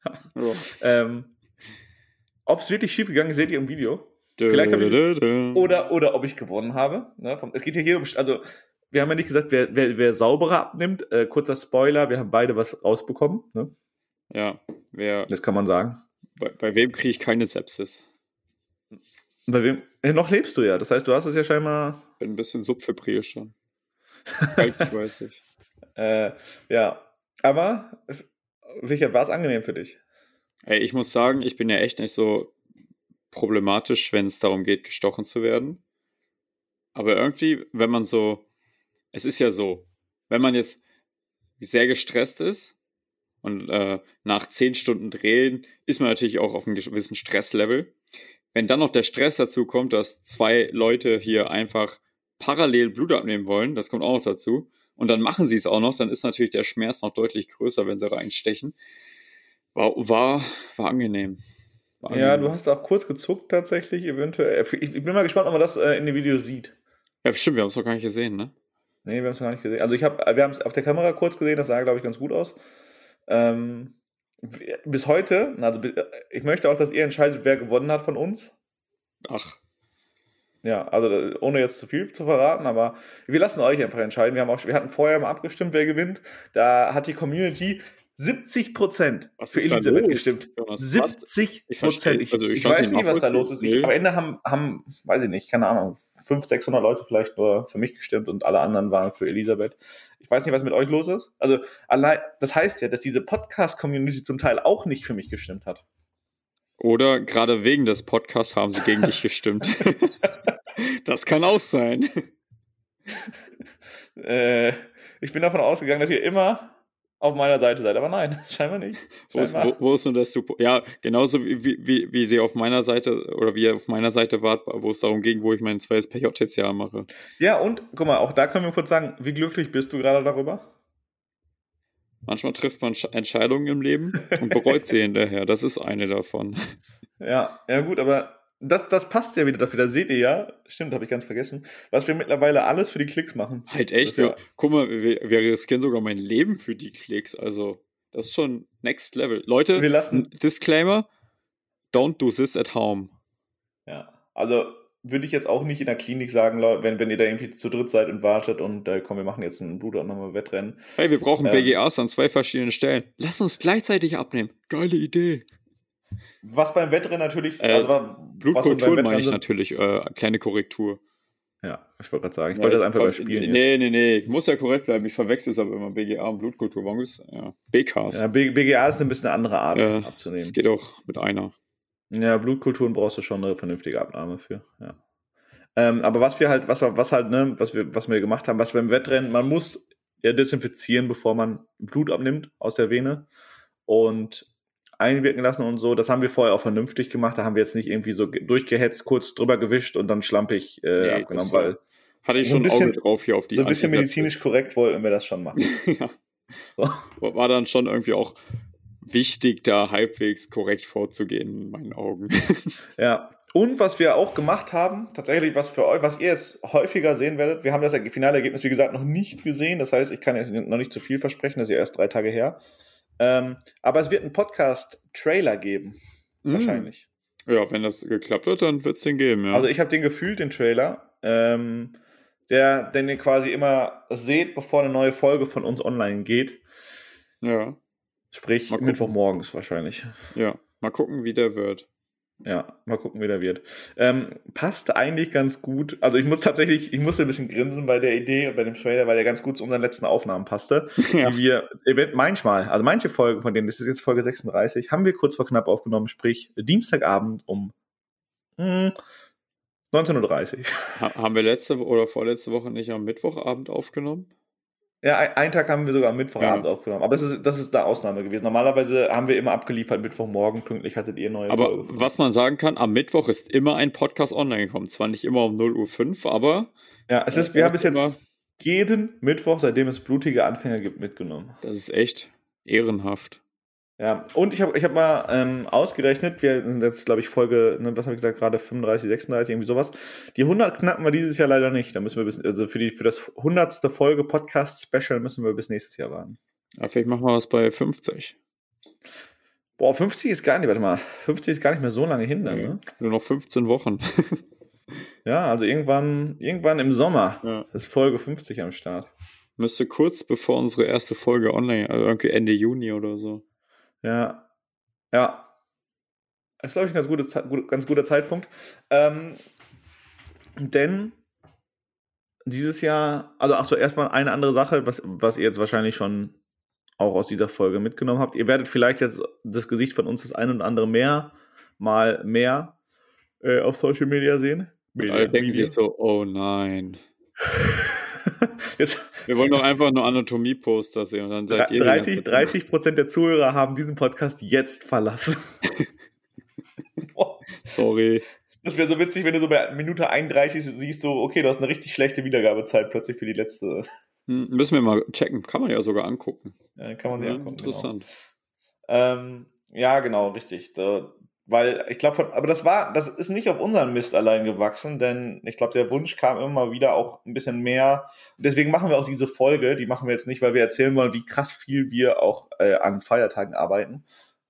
ähm, Ob es wirklich schief gegangen ist, seht ihr im Video. Vielleicht habe ich, oder, oder ob ich gewonnen habe. Ne? Es geht ja hier um, also wir haben ja nicht gesagt, wer, wer, wer sauberer abnimmt. Äh, kurzer Spoiler, wir haben beide was rausbekommen. Ne? Ja, wer. Das kann man sagen. Bei, bei wem kriege ich keine Sepsis? Bei wem? Ja, noch lebst du ja. Das heißt, du hast es ja scheinbar. Bin ein bisschen subfebril schon. Eigentlich weiß ich. Äh, ja, aber Richard, war es angenehm für dich? Ey, ich muss sagen, ich bin ja echt nicht so problematisch, wenn es darum geht, gestochen zu werden. Aber irgendwie, wenn man so, es ist ja so, wenn man jetzt sehr gestresst ist und äh, nach zehn Stunden Drehen ist man natürlich auch auf einem gewissen Stresslevel. Wenn dann noch der Stress dazu kommt, dass zwei Leute hier einfach parallel Blut abnehmen wollen, das kommt auch noch dazu, und dann machen sie es auch noch, dann ist natürlich der Schmerz noch deutlich größer, wenn sie reinstechen. War, war, war angenehm. Ja, du hast auch kurz gezuckt tatsächlich, eventuell. Ich, ich bin mal gespannt, ob man das äh, in dem Video sieht. Ja, stimmt, wir haben es doch gar nicht gesehen, ne? Nee, wir haben es gar nicht gesehen. Also ich habe, wir haben es auf der Kamera kurz gesehen, das sah, glaube ich, ganz gut aus. Ähm, bis heute, also ich möchte auch, dass ihr entscheidet, wer gewonnen hat von uns. Ach. Ja, also ohne jetzt zu viel zu verraten, aber wir lassen euch einfach entscheiden. Wir, haben auch, wir hatten vorher mal abgestimmt, wer gewinnt. Da hat die Community 70 Prozent für Elisabeth gestimmt. 70 Prozent. Ich, also ich, ich weiß nicht, was da los ist. Ich, am Ende haben, haben, weiß ich nicht, keine Ahnung, 500, 600 Leute vielleicht nur für mich gestimmt und alle anderen waren für Elisabeth. Ich weiß nicht, was mit euch los ist. Also, allein, das heißt ja, dass diese Podcast-Community zum Teil auch nicht für mich gestimmt hat. Oder gerade wegen des Podcasts haben sie gegen dich gestimmt. das kann auch sein. äh, ich bin davon ausgegangen, dass ihr immer auf meiner Seite seid. Aber nein, scheinbar nicht. Wo ist, wo, wo ist nun das Support? Ja, genauso wie, wie, wie sie auf meiner Seite oder wie ihr auf meiner Seite wart, wo es darum ging, wo ich mein zweites PJ-Jahr mache. Ja, und guck mal, auch da können wir kurz sagen, wie glücklich bist du gerade darüber? Manchmal trifft man Entscheidungen im Leben und bereut sie hinterher. Das ist eine davon. Ja, ja gut, aber das, das passt ja wieder dafür. Da seht ihr ja, stimmt, habe ich ganz vergessen, was wir mittlerweile alles für die Klicks machen. Halt echt? Wir, guck mal, wir, wir riskieren sogar mein Leben für die Klicks. Also, das ist schon next level. Leute, wir lassen, Disclaimer: Don't do this at home. Ja, also würde ich jetzt auch nicht in der Klinik sagen, wenn, wenn ihr da irgendwie zu dritt seid und wartet und äh, komm, wir machen jetzt ein Blutabnahme-Wettrennen. Hey, wir brauchen ähm, BGAs an zwei verschiedenen Stellen. Lass uns gleichzeitig abnehmen. Geile Idee. Was beim Wettrennen natürlich. Äh, also, Blutkultur meine ich natürlich, äh, kleine Korrektur. Ja, ich wollte gerade sagen, ich ja, wollte das einfach überspielen. Nee, jetzt. nee, nee, ich muss ja korrekt bleiben. Ich verwechsel es aber immer BGA und Blutkultur. Warum ist ja, BKs? Ja, BGA ist ein bisschen eine andere Art äh, abzunehmen. Es geht auch mit einer. Ja, Blutkulturen brauchst du schon eine vernünftige Abnahme für. Ja. Ähm, aber was wir halt, was, was halt, ne, was wir, was wir gemacht haben, was wir im Wettrennen, man muss ja desinfizieren, bevor man Blut abnimmt aus der Vene. Und einwirken lassen und so. Das haben wir vorher auch vernünftig gemacht. Da haben wir jetzt nicht irgendwie so durchgehetzt, kurz drüber gewischt und dann schlampig äh, nee, abgenommen, weil. Hatte ich schon ein bisschen, Auge drauf hier auf die So ein bisschen medizinisch korrekt wollten wir das schon machen. ja. So. War dann schon irgendwie auch wichtig, da halbwegs korrekt vorzugehen, in meinen Augen. ja. Und was wir auch gemacht haben, tatsächlich was für euch, was ihr jetzt häufiger sehen werdet, wir haben das finale Ergebnis, wie gesagt, noch nicht gesehen. Das heißt, ich kann jetzt noch nicht zu viel versprechen, das ist ja erst drei Tage her. Ähm, aber es wird einen Podcast-Trailer geben. Mm. Wahrscheinlich. Ja, wenn das geklappt wird, dann wird es den geben, ja. Also ich habe den gefühlt, den Trailer. Ähm, der, den ihr quasi immer seht, bevor eine neue Folge von uns online geht. Ja. Sprich, Mittwochmorgens wahrscheinlich. Ja, mal gucken, wie der wird. Ja, mal gucken, wie der wird. Ähm, passt eigentlich ganz gut. Also ich muss tatsächlich, ich musste ein bisschen grinsen bei der Idee und bei dem Trailer, weil der ganz gut zu unseren letzten Aufnahmen passte. Ja. Die wir manchmal, also manche Folgen von denen, das ist jetzt Folge 36, haben wir kurz vor knapp aufgenommen, sprich Dienstagabend um hm, 19.30 Uhr. Ha haben wir letzte oder vorletzte Woche nicht am Mittwochabend aufgenommen? Ja, ein, einen Tag haben wir sogar am Mittwochabend ja. aufgenommen. Aber das ist, das ist eine Ausnahme gewesen. Normalerweise haben wir immer abgeliefert, Mittwochmorgen pünktlich hattet ihr neue Aber Folge. was man sagen kann, am Mittwoch ist immer ein Podcast online gekommen. Zwar nicht immer um 0.05 Uhr, aber. Ja, es ist, wir haben bis jetzt jeden Mittwoch, seitdem es blutige Anfänger gibt, mitgenommen. Das ist echt ehrenhaft. Ja, und ich habe ich hab mal ähm, ausgerechnet, wir sind jetzt, glaube ich, Folge, ne, was habe ich gesagt, gerade 35, 36, irgendwie sowas. Die 100 knacken wir dieses Jahr leider nicht. Da müssen wir bis, also für, die, für das 100. Folge Podcast-Special müssen wir bis nächstes Jahr warten. Ja, vielleicht machen wir was bei 50. Boah, 50 ist gar nicht, warte mal, 50 ist gar nicht mehr so lange hin, dann, ne? Nur noch 15 Wochen. ja, also irgendwann, irgendwann im Sommer ja. ist Folge 50 am Start. Müsste kurz bevor unsere erste Folge online, also irgendwie Ende Juni oder so. Ja, ja. Das ist, glaube ich, ein ganz, gute, ganz guter Zeitpunkt. Ähm, denn dieses Jahr, also ach so, erstmal eine andere Sache, was, was ihr jetzt wahrscheinlich schon auch aus dieser Folge mitgenommen habt. Ihr werdet vielleicht jetzt das Gesicht von uns das ein und andere mehr, mal mehr äh, auf Social Media sehen. Media, alle denken Media. sich so, oh nein. Jetzt, wir wollen doch einfach nur Anatomie-Poster sehen und dann seid 30, ihr 30 Prozent der Zuhörer haben diesen Podcast jetzt verlassen. Sorry. Das wäre so witzig, wenn du so bei Minute 31 siehst, so, okay, du hast eine richtig schlechte Wiedergabezeit plötzlich für die letzte. Hm, müssen wir mal checken. Kann man ja sogar angucken. Ja, kann man sich ja, angucken. Genau. Interessant. Genau. Ähm, ja, genau, richtig. Da, weil ich glaube, aber das war, das ist nicht auf unseren Mist allein gewachsen, denn ich glaube, der Wunsch kam immer wieder auch ein bisschen mehr. Und deswegen machen wir auch diese Folge. Die machen wir jetzt nicht, weil wir erzählen wollen, wie krass viel wir auch äh, an Feiertagen arbeiten.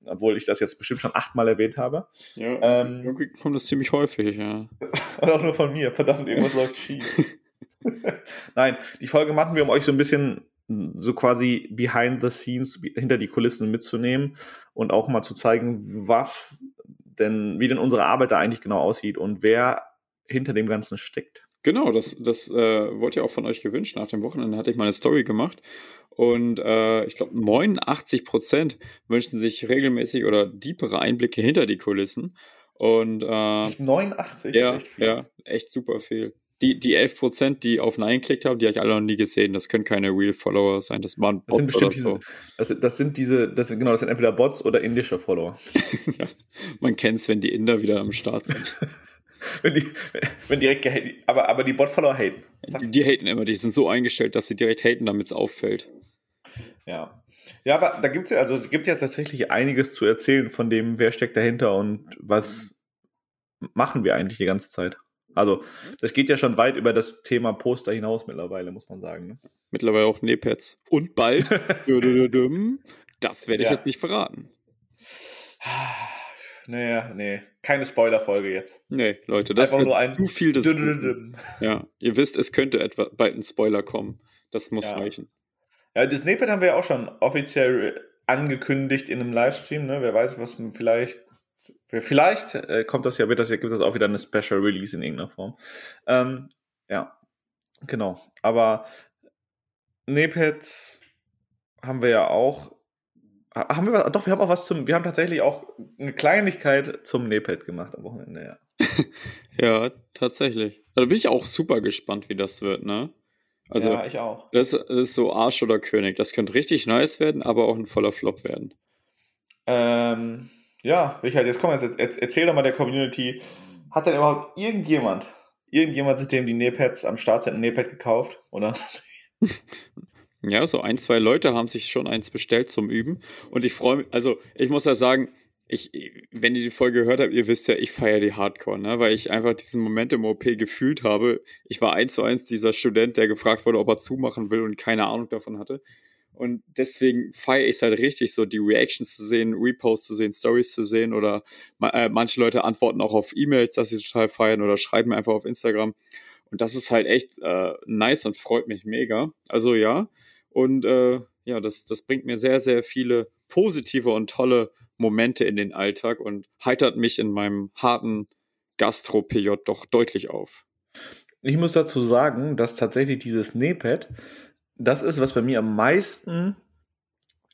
Obwohl ich das jetzt bestimmt schon achtmal erwähnt habe. Ja, ähm, irgendwie kommt das ziemlich häufig, ja. Und auch nur von mir. Verdammt, irgendwas läuft schief. Nein, die Folge machen wir, um euch so ein bisschen so quasi behind the scenes, hinter die Kulissen mitzunehmen und auch mal zu zeigen, was denn, wie denn unsere Arbeit da eigentlich genau aussieht und wer hinter dem Ganzen steckt. Genau, das, das äh, wurde ja auch von euch gewünscht. Nach dem Wochenende hatte ich mal eine Story gemacht und äh, ich glaube 89 Prozent wünschen sich regelmäßig oder deepere Einblicke hinter die Kulissen. Und äh, 89? Ja, echt ja, echt super viel die, die 11%, die auf Nein geklickt haben, die habe ich alle noch nie gesehen. Das können keine Real-Follower sein. Das waren Bots das sind oder so. Diese, das, das, sind diese, das sind, genau, das sind entweder Bots oder indische Follower. ja, man kennt es, wenn die Inder wieder am Start sind. wenn, die, wenn direkt aber, aber die Bot-Follower haten. Die, die haten immer, die sind so eingestellt, dass sie direkt haten, damit es auffällt. Ja. Ja, aber da gibt es ja, also es gibt ja tatsächlich einiges zu erzählen von dem, wer steckt dahinter und was machen wir eigentlich die ganze Zeit. Also, das geht ja schon weit über das Thema Poster hinaus mittlerweile, muss man sagen. Ne? Mittlerweile auch Nepads. Und bald, das werde ich ja. jetzt nicht verraten. Naja, nee, keine Spoiler-Folge jetzt. Nee, Leute, das ist ein zu viel des Ja, ihr wisst, es könnte etwa bald ein Spoiler kommen. Das muss ja. reichen. Ja, das Nepad haben wir ja auch schon offiziell angekündigt in einem Livestream. Ne? Wer weiß, was vielleicht Vielleicht äh, kommt das ja, wird das ja, gibt es auch wieder eine Special Release in irgendeiner Form. Ähm, ja, genau. Aber Nepets haben wir ja auch. Haben wir doch, wir haben auch was zum, wir haben tatsächlich auch eine Kleinigkeit zum Nepet gemacht am Wochenende, ja. ja, tatsächlich. Da bin ich auch super gespannt, wie das wird, ne? Also, ja, ich auch. Das, das ist so Arsch oder König. Das könnte richtig nice werden, aber auch ein voller Flop werden. Ähm, ja, Richard, jetzt komm, jetzt, erzähl doch mal der Community, hat denn überhaupt irgendjemand, irgendjemand, seitdem die Nepads am Start sind, ein Nepad gekauft, oder? Ja, so ein, zwei Leute haben sich schon eins bestellt zum Üben. Und ich freue mich, also ich muss ja sagen, ich, wenn ihr die Folge gehört habt, ihr wisst ja, ich feiere die Hardcore, ne? weil ich einfach diesen Moment im OP gefühlt habe. Ich war eins zu eins dieser Student, der gefragt wurde, ob er zumachen will und keine Ahnung davon hatte. Und deswegen feiere ich es halt richtig, so die Reactions zu sehen, Reposts zu sehen, Stories zu sehen oder äh, manche Leute antworten auch auf E-Mails, dass sie total feiern oder schreiben einfach auf Instagram. Und das ist halt echt äh, nice und freut mich mega. Also ja. Und äh, ja, das, das bringt mir sehr, sehr viele positive und tolle Momente in den Alltag und heitert mich in meinem harten Gastro-PJ doch deutlich auf. Ich muss dazu sagen, dass tatsächlich dieses Nepad das ist, was bei mir am meisten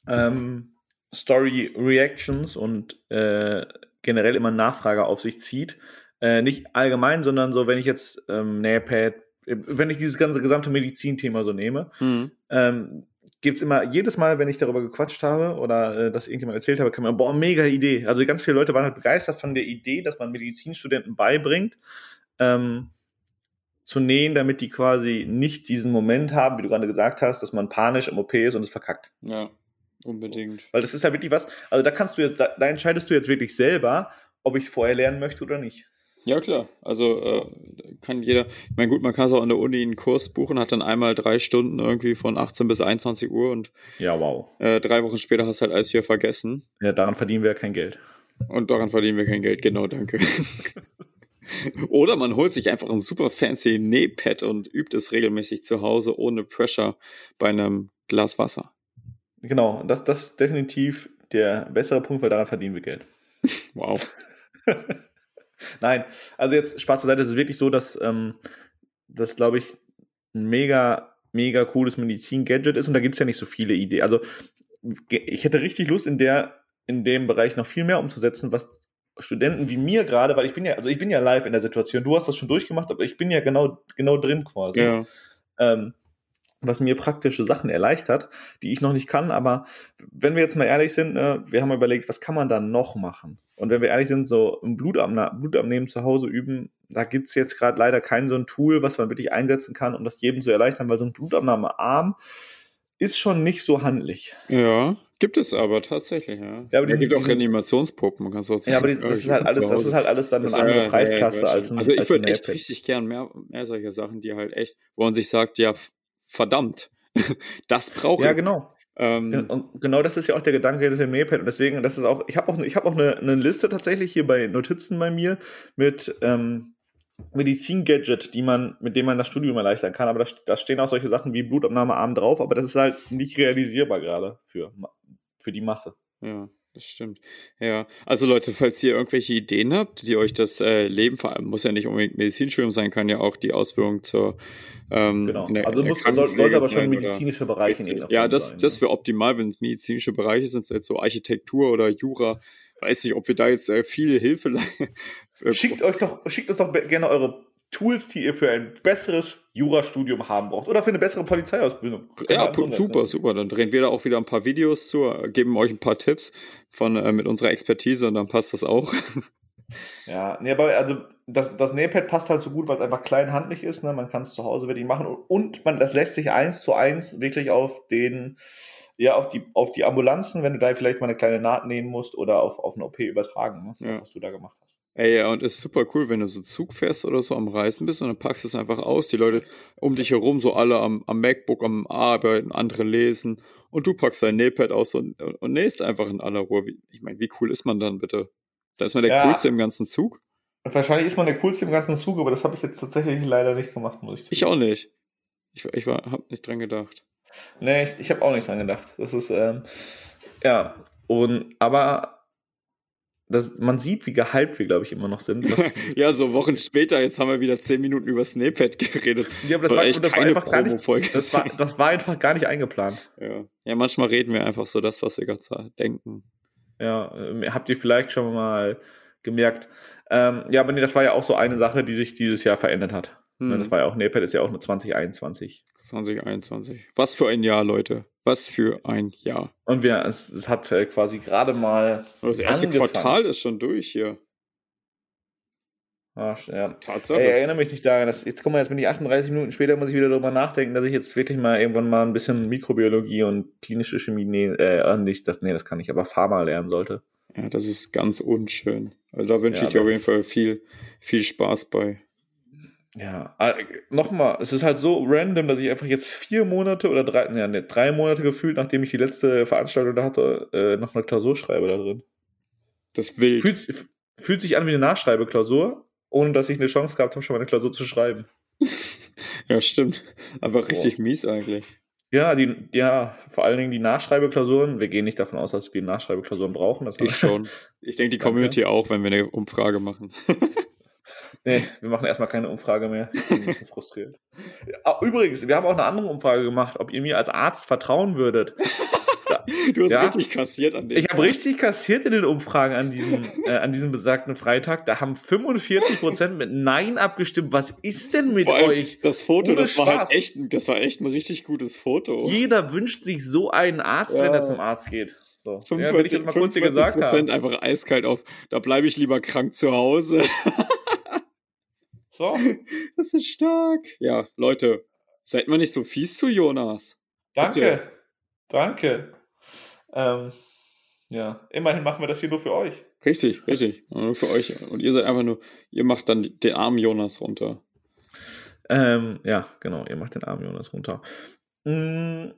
ähm, Story-Reactions und äh, generell immer Nachfrage auf sich zieht. Äh, nicht allgemein, sondern so, wenn ich jetzt ähm, Nähpad wenn ich dieses ganze gesamte Medizinthema so nehme, mhm. ähm, gibt es immer, jedes Mal, wenn ich darüber gequatscht habe oder äh, das irgendjemand erzählt habe, kann man, boah, mega Idee. Also ganz viele Leute waren halt begeistert von der Idee, dass man Medizinstudenten beibringt, ähm, zu nähen, damit die quasi nicht diesen Moment haben, wie du gerade gesagt hast, dass man panisch im OP ist und es verkackt. Ja, unbedingt. Weil das ist ja wirklich was, also da kannst du jetzt, da, da entscheidest du jetzt wirklich selber, ob ich es vorher lernen möchte oder nicht. Ja, klar. Also äh, kann jeder, ich meine, gut, man kann es auch an der Uni einen Kurs buchen, hat dann einmal drei Stunden irgendwie von 18 bis 21 Uhr und ja, wow. Äh, drei Wochen später hast du halt alles wieder vergessen. Ja, daran verdienen wir ja kein Geld. Und daran verdienen wir kein Geld, genau, danke. Oder man holt sich einfach ein super fancy Nähpad und übt es regelmäßig zu Hause ohne Pressure bei einem Glas Wasser. Genau, das, das ist definitiv der bessere Punkt, weil daran verdienen wir Geld. Wow. Nein, also jetzt Spaß beiseite, es ist wirklich so, dass ähm, das, glaube ich, ein mega, mega cooles Medizin-Gadget ist und da gibt es ja nicht so viele Ideen. Also ich hätte richtig Lust, in der, in dem Bereich noch viel mehr umzusetzen, was Studenten wie mir gerade, weil ich bin ja, also ich bin ja live in der Situation, du hast das schon durchgemacht, aber ich bin ja genau, genau drin quasi. Ja. Ähm, was mir praktische Sachen erleichtert, die ich noch nicht kann. Aber wenn wir jetzt mal ehrlich sind, ne, wir haben überlegt, was kann man da noch machen? Und wenn wir ehrlich sind, so ein Blutabnehmen zu Hause üben, da gibt es jetzt gerade leider kein so ein Tool, was man wirklich einsetzen kann, um das jedem zu erleichtern, weil so ein Blutabnahmearm ist schon nicht so handlich. Ja, gibt es aber tatsächlich, ja. ja aber die, gibt auch Reanimationspuppen, man kann es Ja, aber die, das, ist halt alles, das ist halt alles dann eine andere Preisklasse ja, als ein Also ich würde echt richtig gern mehr, mehr solche Sachen, die halt echt, wo man sich sagt, ja, verdammt, das brauche ich. Ja, genau. Ähm, und genau das ist ja auch der Gedanke des Mailpad. Und deswegen, das ist auch, ich habe auch, ich hab auch eine, eine, Liste tatsächlich hier bei Notizen bei mir mit ähm, Medizin-Gadget, die man, mit dem man das Studium erleichtern kann. Aber da, da stehen auch solche Sachen wie Blutabnahmearm drauf, aber das ist halt nicht realisierbar gerade für, für die Masse. Ja. Das stimmt. Ja, also Leute, falls ihr irgendwelche Ideen habt, die euch das äh, Leben, vor allem muss ja nicht unbedingt Medizinstudium sein, kann ja auch die Ausbildung zur ähm, Genau, der, also muss, soll, sollte aber schon medizinische Bereiche in Ja, das, sein, das ne? wäre optimal, wenn es medizinische Bereiche sind, so Architektur oder Jura. Weiß nicht, ob wir da jetzt äh, viel Hilfe. schickt euch doch, schickt uns doch gerne eure Tools, die ihr für ein besseres Jurastudium haben braucht oder für eine bessere Polizeiausbildung. Ja, super, super. Dann drehen wir da auch wieder ein paar Videos zu, geben euch ein paar Tipps von, äh, mit unserer Expertise und dann passt das auch. Ja, nee, aber also das, das Nähpad passt halt so gut, weil es einfach klein handlich ist. Ne? Man kann es zu Hause wirklich machen und man, das lässt sich eins zu eins wirklich auf den, ja, auf die, auf die Ambulanzen, wenn du da vielleicht mal eine kleine Naht nähen musst oder auf, auf eine OP übertragen, ne? das, ja. was du da gemacht hast. Ey, ja, und es ist super cool, wenn du so Zug fährst oder so am Reisen bist und dann packst du es einfach aus. Die Leute um dich herum, so alle am, am MacBook, am Arbeiten, andere lesen und du packst dein Nähpad aus und, und nähst einfach in aller Ruhe. Ich meine, wie cool ist man dann bitte? Da ist man der ja. coolste im ganzen Zug. Wahrscheinlich ist man der coolste im ganzen Zug, aber das habe ich jetzt tatsächlich leider nicht gemacht, muss ich sagen. Ich auch nicht. Ich, ich habe nicht dran gedacht. Nee, ich, ich habe auch nicht dran gedacht. Das ist, ähm, ja, und, aber das, man sieht, wie gehypt wir, glaube ich, immer noch sind. ja, so Wochen später, jetzt haben wir wieder zehn Minuten über Snapchat geredet. Ja, aber das, war, das war, einfach gar nicht, das war, das war einfach gar nicht eingeplant. Ja. ja, manchmal reden wir einfach so das, was wir gerade denken. Ja, äh, habt ihr vielleicht schon mal gemerkt. Ähm, ja, aber nee, das war ja auch so eine Sache, die sich dieses Jahr verändert hat. Hm. Das war ja auch, Nepal ist ja auch nur 2021. 2021. Was für ein Jahr, Leute. Was für ein Jahr. Und wir, es, es hat äh, quasi gerade mal. Das erste angefangen. Quartal ist schon durch hier. Ach, ja. Tatsache. Ey, erinnere mich nicht daran. Dass, jetzt guck mal, jetzt bin ich 38 Minuten später, muss ich wieder darüber nachdenken, dass ich jetzt wirklich mal irgendwann mal ein bisschen Mikrobiologie und klinische Chemie, nee, äh, nicht, das, nee, das kann ich, aber Pharma lernen sollte. Ja, das ist ganz unschön. Also da wünsche ja, ich dir auf jeden Fall viel, viel Spaß bei. Ja, äh, nochmal, es ist halt so random, dass ich einfach jetzt vier Monate oder drei, ja, ne, drei Monate gefühlt, nachdem ich die letzte Veranstaltung da hatte, äh, noch eine Klausur schreibe da drin. Das wild. Fühlt, fühlt sich an wie eine Nachschreibeklausur, ohne dass ich eine Chance gehabt habe, schon mal eine Klausur zu schreiben. ja, stimmt. Aber richtig Boah. mies eigentlich. Ja, die, ja, vor allen Dingen die Nachschreibeklausuren. Wir gehen nicht davon aus, dass wir Nachschreibeklausuren brauchen. Das ich schon. Ich denke, die Community auch, wenn wir eine Umfrage machen. nee, wir machen erstmal keine Umfrage mehr. Ich bin ein bisschen frustriert. Übrigens, wir haben auch eine andere Umfrage gemacht, ob ihr mir als Arzt vertrauen würdet. Du hast ja? richtig kassiert an dem. Ich habe richtig kassiert in den Umfragen an diesem, äh, an diesem besagten Freitag. Da haben 45% mit Nein abgestimmt. Was ist denn mit euch? Das Foto, das war halt echt, das war echt ein richtig gutes Foto. Jeder wünscht sich so einen Arzt, ja. wenn er zum Arzt geht. So. 45, ja, mal kurz gesagt Prozent einfach eiskalt auf, da bleibe ich lieber krank zu Hause. so. Das ist stark. Ja, Leute, seid mal nicht so fies zu Jonas. Danke. Bitte. Danke. Ähm, ja, immerhin machen wir das hier nur für euch. Richtig, richtig. Nur für euch. Und ihr seid einfach nur, ihr macht dann den armen Jonas runter. Ähm, ja, genau, ihr macht den armen Jonas runter. Mm,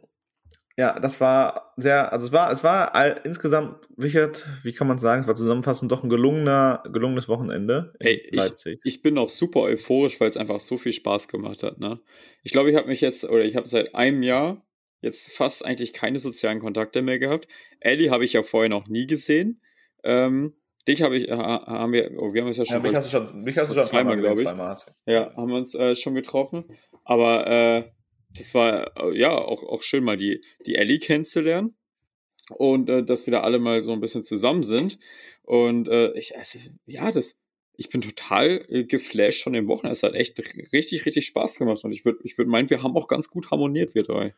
ja, das war sehr, also es war, es war all, insgesamt, Richard, wie kann man sagen, es war zusammenfassend doch ein gelungener, gelungenes Wochenende in Ey, Leipzig. Ich, ich bin auch super euphorisch, weil es einfach so viel Spaß gemacht hat. Ne? Ich glaube, ich habe mich jetzt, oder ich habe seit einem Jahr jetzt fast eigentlich keine sozialen Kontakte mehr gehabt. Ellie habe ich ja vorher noch nie gesehen. Ähm, dich habe ich, haben wir, oh, wir haben uns ja schon, ja, mich hast du schon, mich hast du schon zweimal, glaube ich. Zweimal ja, haben wir uns äh, schon getroffen. Aber äh, das war äh, ja auch, auch schön, mal die, die Ellie kennenzulernen. Und äh, dass wir da alle mal so ein bisschen zusammen sind. Und äh, ich, also, ja, das, ich bin total äh, geflasht von dem Wochenende. Es hat echt richtig, richtig Spaß gemacht. Und ich würde ich würd meinen, wir haben auch ganz gut harmoniert, wir drei.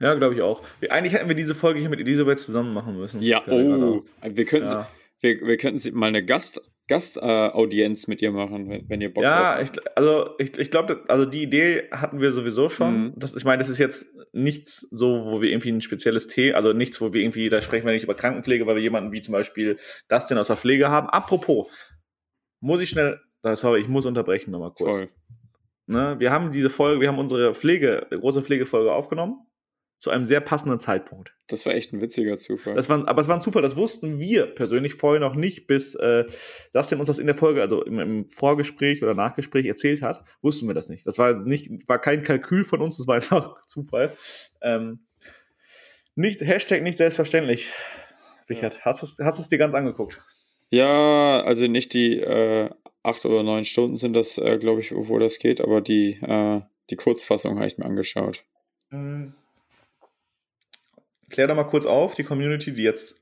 Ja, glaube ich auch. Wir, eigentlich hätten wir diese Folge hier mit Elisabeth zusammen machen müssen. Ja, oh, wir könnten, ja. wir, wir könnten mal eine Gast, Gastaudienz äh, mit ihr machen, wenn, wenn ihr Bock ja, habt. Ja, also ich, ich glaube, also die Idee hatten wir sowieso schon. Mhm. Das, ich meine, das ist jetzt nichts so, wo wir irgendwie ein spezielles Thema, also nichts, wo wir irgendwie, da sprechen wir nicht über Krankenpflege, weil wir jemanden wie zum Beispiel Dustin aus der Pflege haben. Apropos, muss ich schnell, sorry, ich muss unterbrechen nochmal kurz. Ne, wir haben diese Folge, wir haben unsere Pflege, große Pflegefolge aufgenommen zu einem sehr passenden Zeitpunkt. Das war echt ein witziger Zufall. Das war, aber es war ein Zufall, das wussten wir persönlich vorher noch nicht, bis äh, Dustin uns das in der Folge, also im, im, Vorgespräch oder Nachgespräch erzählt hat, wussten wir das nicht. Das war nicht, war kein Kalkül von uns, das war einfach Zufall. Ähm, nicht, Hashtag nicht selbstverständlich. Richard, ja. hast du hast es dir ganz angeguckt? Ja, also nicht die äh, acht oder neun Stunden sind das, äh, glaube ich, wo das geht, aber die, äh, die Kurzfassung habe ich mir angeschaut. Mhm. Klär doch mal kurz auf, die Community, die jetzt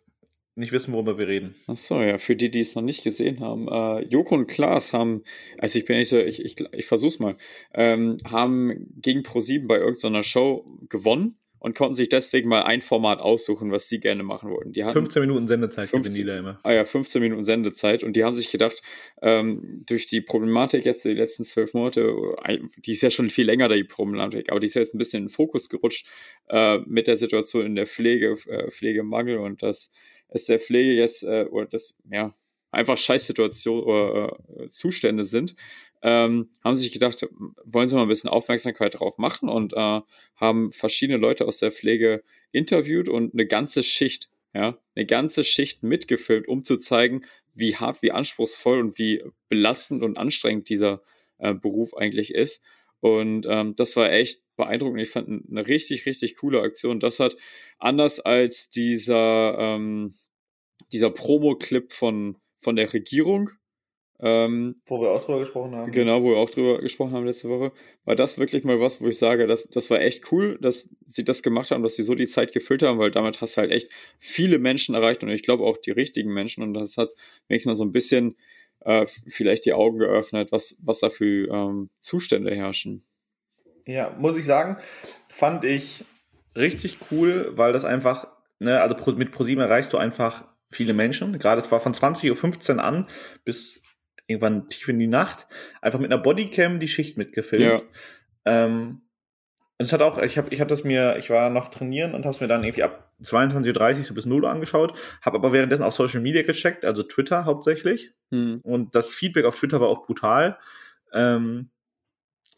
nicht wissen, worüber wir reden. Achso, ja, für die, die es noch nicht gesehen haben. Äh, Joko und Klaas haben, also ich bin nicht so, ich, ich, ich versuch's mal, ähm, haben gegen Pro7 bei irgendeiner Show gewonnen und konnten sich deswegen mal ein Format aussuchen, was sie gerne machen wollten. Die hatten 15 Minuten Sendezeit 15, die immer. Ah ja, 15 Minuten Sendezeit und die haben sich gedacht, ähm, durch die Problematik jetzt die letzten zwölf Monate, die ist ja schon viel länger, die Problematik, aber die ist ja jetzt ein bisschen in den Fokus gerutscht äh, mit der Situation in der Pflege, äh, Pflegemangel und dass es der Pflege jetzt, äh, oder das, ja, einfach Scheißsituation oder äh, Zustände sind, ähm, haben sich gedacht, wollen sie mal ein bisschen Aufmerksamkeit drauf machen und äh, haben verschiedene Leute aus der Pflege interviewt und eine ganze Schicht, ja, eine ganze Schicht mitgefilmt, um zu zeigen, wie hart, wie anspruchsvoll und wie belastend und anstrengend dieser äh, Beruf eigentlich ist. Und ähm, das war echt beeindruckend. Ich fand eine richtig, richtig coole Aktion. Das hat anders als dieser, ähm, dieser Promo-Clip von, von der Regierung, ähm, wo wir auch drüber gesprochen haben. Genau, wo wir auch drüber gesprochen haben letzte Woche. War das wirklich mal was, wo ich sage, das, das war echt cool, dass sie das gemacht haben, dass sie so die Zeit gefüllt haben, weil damit hast du halt echt viele Menschen erreicht und ich glaube auch die richtigen Menschen und das hat wenigstens mal so ein bisschen äh, vielleicht die Augen geöffnet, was, was da für ähm, Zustände herrschen. Ja, muss ich sagen, fand ich richtig cool, weil das einfach, ne, also mit ProSieben erreichst du einfach viele Menschen. Gerade es war von 20.15 Uhr an bis irgendwann tief in die Nacht, einfach mit einer Bodycam die Schicht mitgefilmt. Ja. Ähm, und es hat auch, ich habe ich hab das mir, ich war noch trainieren und habe es mir dann irgendwie ab 22.30 Uhr so bis 0 Uhr angeschaut, habe aber währenddessen auch Social Media gecheckt, also Twitter hauptsächlich. Hm. Und das Feedback auf Twitter war auch brutal. Ähm,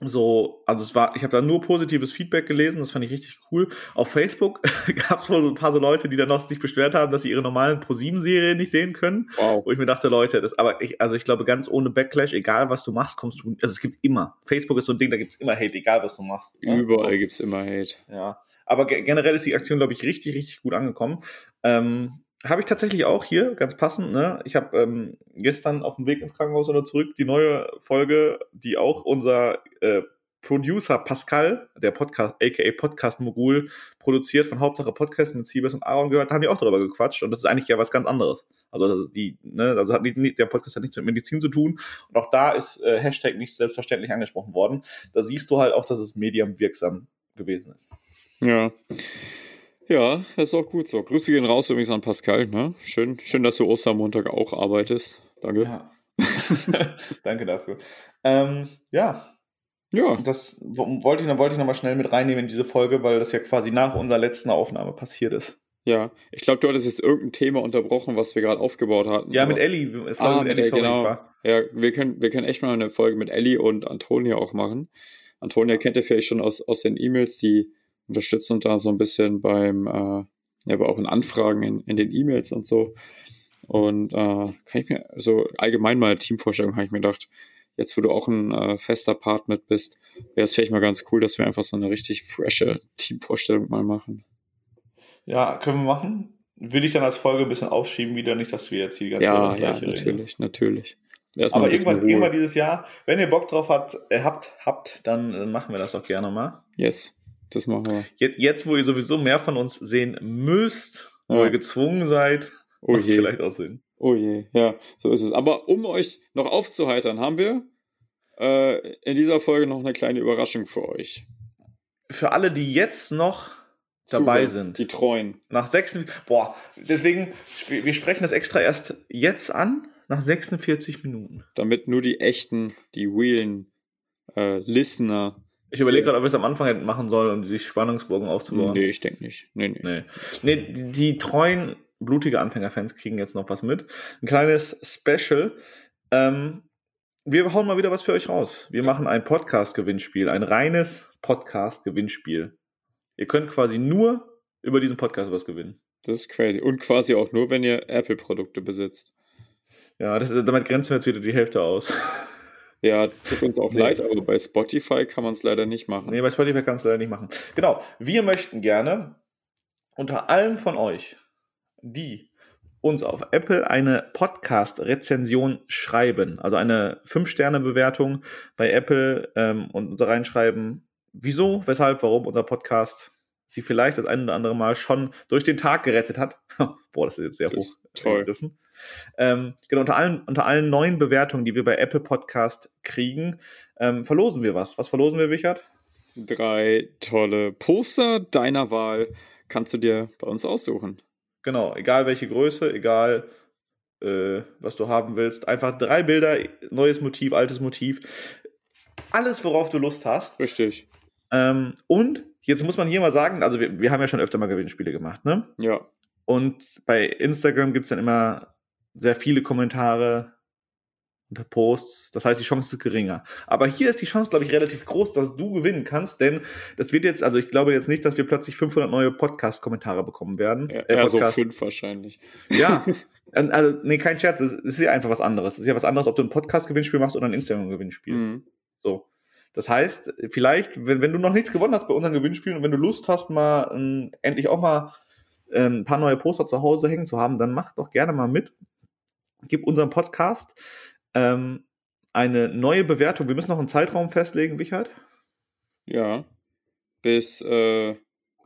so, also es war, ich habe da nur positives Feedback gelesen, das fand ich richtig cool. Auf Facebook gab es wohl so ein paar so Leute, die dann noch sich beschwert haben, dass sie ihre normalen Pro7-Serien nicht sehen können. Wow. Wo ich mir dachte, Leute, das, aber ich, also ich glaube, ganz ohne Backlash, egal was du machst, kommst du, also es gibt immer. Facebook ist so ein Ding, da gibt es immer Hate, egal was du machst. Ne? Überall so. gibt es immer Hate. Ja. Aber generell ist die Aktion, glaube ich, richtig, richtig gut angekommen. Ähm, habe ich tatsächlich auch hier, ganz passend. Ne? Ich habe ähm, gestern auf dem Weg ins Krankenhaus oder zurück die neue Folge, die auch unser äh, Producer Pascal, der Podcast, aka Podcast Mogul, produziert von Hauptsache Podcast mit Siebes und Aaron gehört, da haben die auch darüber gequatscht und das ist eigentlich ja was ganz anderes. Also das ist die, ne, also hat die, der Podcast hat nichts mit Medizin zu tun und auch da ist äh, Hashtag nicht selbstverständlich angesprochen worden. Da siehst du halt auch, dass es mediumwirksam gewesen ist. Ja. Ja, das ist auch gut so. Grüße gehen raus übrigens an Pascal. Ne? Schön, schön, dass du Ostermontag auch arbeitest. Danke. Ja. Danke dafür. Ähm, ja. Ja. Das wollte ich, wollte ich nochmal schnell mit reinnehmen in diese Folge, weil das ja quasi nach unserer letzten Aufnahme passiert ist. Ja, ich glaube, du hattest jetzt irgendein Thema unterbrochen, was wir gerade aufgebaut hatten. Ja, mit Ellie. Folge ah, mit Ellie, sorry, genau. Ja, wir können, wir können echt mal eine Folge mit Ellie und Antonia auch machen. Antonia kennt ihr vielleicht schon aus, aus den E-Mails, die unterstützt uns da so ein bisschen beim, äh, ja, aber auch in Anfragen in, in den E-Mails und so. Und äh, kann ich mir, so allgemein mal Teamvorstellung habe ich mir gedacht, jetzt wo du auch ein äh, fester Part mit bist, wäre es vielleicht mal ganz cool, dass wir einfach so eine richtig frische Teamvorstellung mal machen. Ja, können wir machen. Würde ich dann als Folge ein bisschen aufschieben, wieder nicht, dass wir jetzt die ganze ja, Zeit das ja, natürlich, reden. natürlich. Erstmal Aber irgendwann, irgendwann dieses Jahr, wenn ihr Bock drauf habt, äh, habt, habt, dann äh, machen wir das auch gerne mal. Yes. Das machen wir. Jetzt, jetzt wo ihr sowieso mehr von uns sehen müsst, ja. wo ihr gezwungen seid, oh macht vielleicht auch Sinn. Oh je, ja, so ist es. Aber um euch noch aufzuheitern, haben wir äh, in dieser Folge noch eine kleine Überraschung für euch. Für alle, die jetzt noch dabei Super, sind. Die treuen. Nach sechs, boah, deswegen, wir sprechen das extra erst jetzt an, nach 46 Minuten. Damit nur die echten, die realen äh, Listener ich überlege gerade, ob ich es am Anfang hätte machen soll, um sich Spannungsbogen aufzubauen. Nee, ich denke nicht. Nee, nee. nee. nee die, die treuen, blutige Anfängerfans kriegen jetzt noch was mit. Ein kleines Special. Ähm, wir hauen mal wieder was für euch raus. Wir machen ein Podcast-Gewinnspiel, ein reines Podcast-Gewinnspiel. Ihr könnt quasi nur über diesen Podcast was gewinnen. Das ist crazy. Und quasi auch nur, wenn ihr Apple-Produkte besitzt. Ja, das, damit grenzen wir jetzt wieder die Hälfte aus. Ja, tut uns auch nee. leid, aber bei Spotify kann man es leider nicht machen. Nee, bei Spotify kann es leider nicht machen. Genau, wir möchten gerne unter allen von euch, die uns auf Apple eine Podcast-Rezension schreiben, also eine 5-Sterne-Bewertung bei Apple ähm, und reinschreiben, wieso, weshalb, warum unser Podcast sie vielleicht das ein oder andere Mal schon durch den Tag gerettet hat. Boah, das ist jetzt sehr das hoch. Toll. Dürfen. Ähm, genau, unter allen, unter allen neuen Bewertungen, die wir bei Apple Podcast kriegen, ähm, verlosen wir was. Was verlosen wir, Wichert? Drei tolle Poster deiner Wahl kannst du dir bei uns aussuchen. Genau, egal welche Größe, egal äh, was du haben willst. Einfach drei Bilder, neues Motiv, altes Motiv. Alles, worauf du Lust hast. Richtig. Ähm, und jetzt muss man hier mal sagen, also wir, wir haben ja schon öfter mal Gewinnspiele gemacht, ne? Ja. Und bei Instagram gibt es dann immer sehr viele Kommentare unter Posts. Das heißt, die Chance ist geringer. Aber hier ist die Chance, glaube ich, relativ groß, dass du gewinnen kannst, denn das wird jetzt, also ich glaube jetzt nicht, dass wir plötzlich 500 neue Podcast-Kommentare bekommen werden. Ja, äh, so fünf wahrscheinlich. Ja. Also, nee, kein Scherz, es ist ja einfach was anderes. Es ist ja was anderes, ob du ein Podcast-Gewinnspiel machst oder ein Instagram-Gewinnspiel. Mhm. So. Das heißt, vielleicht, wenn, wenn du noch nichts gewonnen hast bei unseren Gewinnspielen und wenn du Lust hast, mal ähm, endlich auch mal ähm, ein paar neue Poster zu Hause hängen zu haben, dann mach doch gerne mal mit gib unserem Podcast ähm, eine neue Bewertung. Wir müssen noch einen Zeitraum festlegen, Wichert. Ja. Bis, äh,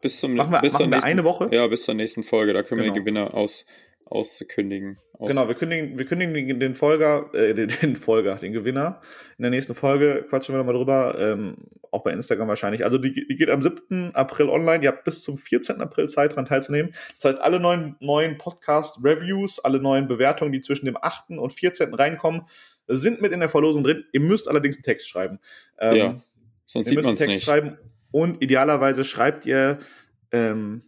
bis zum machen wir, bis machen wir nächsten, eine Woche. Ja, bis zur nächsten Folge. Da können genau. wir die Gewinner aus, auskündigen. Aus genau, wir kündigen, wir kündigen den Folger, äh, den, den, Folger, den Gewinner. In der nächsten Folge quatschen wir nochmal drüber, ähm, auch bei Instagram wahrscheinlich. Also die, die, geht am 7. April online. Ihr habt bis zum 14. April Zeit, daran teilzunehmen. Das heißt, alle neuen, neuen Podcast-Reviews, alle neuen Bewertungen, die zwischen dem 8. und 14. reinkommen, sind mit in der Verlosung drin. Ihr müsst allerdings einen Text schreiben. Ähm, ja, sonst sieht man es nicht. Schreiben und idealerweise schreibt ihr ähm,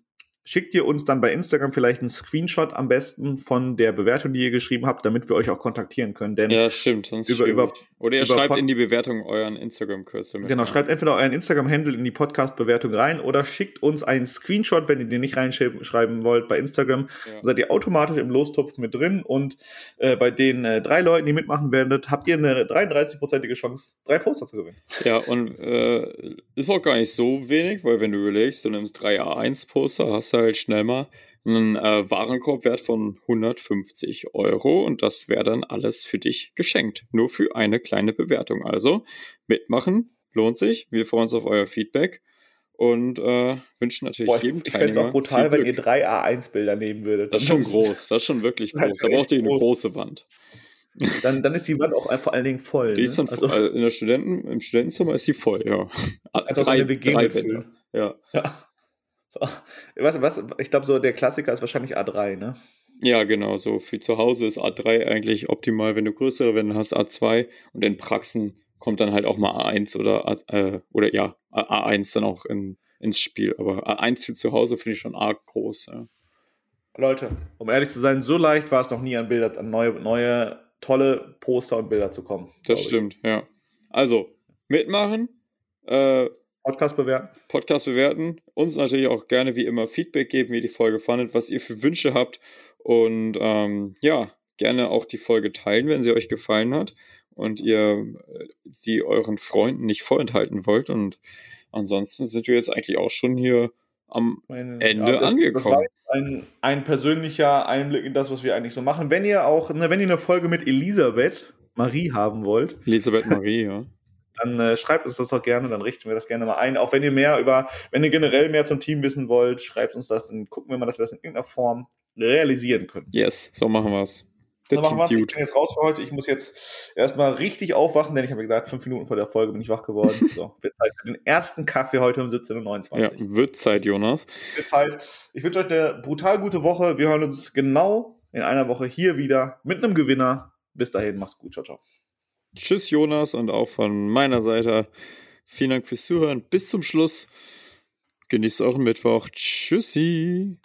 schickt ihr uns dann bei Instagram vielleicht einen Screenshot am besten von der Bewertung, die ihr geschrieben habt, damit wir euch auch kontaktieren können. Denn ja, stimmt. Sonst über, über, Oder ihr über schreibt in die Bewertung euren Instagram-Cursor. Genau, rein. schreibt entweder euren Instagram-Handle in die Podcast-Bewertung rein oder schickt uns einen Screenshot, wenn ihr den nicht reinschreiben wollt bei Instagram. Ja. seid ihr automatisch im Lostopf mit drin und äh, bei den äh, drei Leuten, die mitmachen werdet, habt ihr eine 33-prozentige Chance, drei Poster zu gewinnen. Ja, und äh, ist auch gar nicht so wenig, weil wenn du überlegst, du nimmst drei A1-Poster, hast du halt schnell mal einen äh, Warenkorbwert von 150 Euro und das wäre dann alles für dich geschenkt. Nur für eine kleine Bewertung. Also mitmachen, lohnt sich. Wir freuen uns auf euer Feedback und äh, wünschen natürlich Boah, ich, jedem ich fände es Teilnehmer auch brutal, wenn ihr drei A1-Bilder nehmen würdet. Das ist schon groß, das ist schon wirklich groß. Da braucht ihr eine groß. große Wand. Dann, dann ist die Wand auch vor allen Dingen voll. Die ist dann ne? also, also in der Studenten, im Studentenzimmer ist sie voll, ja. als ob eine WG drei. Wände. Ja. Ja. So. Was, was, ich glaube, so der Klassiker ist wahrscheinlich A3, ne? ja, genau. So für zu Hause ist A3 eigentlich optimal, wenn du größere Wände hast, A2 und in Praxen kommt dann halt auch mal A1 oder A, äh, oder ja, A- A1 dann auch in, ins Spiel. Aber A1 für zu Hause finde ich schon arg groß. Ja. Leute, um ehrlich zu sein, so leicht war es noch nie an Bilder, an neue, neue tolle Poster und Bilder zu kommen. Das glaub ich. stimmt, ja. Also, mitmachen, äh, Podcast bewerten. Podcast bewerten, uns natürlich auch gerne wie immer Feedback geben, wie ihr die Folge fandet, was ihr für Wünsche habt und ähm, ja, gerne auch die Folge teilen, wenn sie euch gefallen hat und ihr äh, sie euren Freunden nicht vorenthalten wollt und ansonsten sind wir jetzt eigentlich auch schon hier am Meine, Ende das, Das angekommen. war jetzt ein, ein persönlicher Einblick in das, was wir eigentlich so machen. Wenn ihr auch, ne, wenn ihr eine Folge mit Elisabeth Marie haben wollt, Elisabeth Marie, ja. Dann äh, schreibt uns das doch gerne, dann richten wir das gerne mal ein. Auch wenn ihr mehr über, wenn ihr generell mehr zum Team wissen wollt, schreibt uns das, dann gucken wir mal, dass wir das in irgendeiner Form realisieren können. Yes, so machen wir's. So Der machen wir's. Ich bin jetzt raus für heute. Ich muss jetzt erstmal richtig aufwachen, denn ich habe gesagt, fünf Minuten vor der Folge bin ich wach geworden. So, wird Zeit für den ersten Kaffee heute um 17.29 Uhr. Ja, wird Zeit, Jonas. Wird Zeit. Ich wünsche euch eine brutal gute Woche. Wir hören uns genau in einer Woche hier wieder mit einem Gewinner. Bis dahin, macht's gut. Ciao, ciao. Tschüss, Jonas, und auch von meiner Seite vielen Dank fürs Zuhören. Bis zum Schluss. Genießt euren Mittwoch. Tschüssi.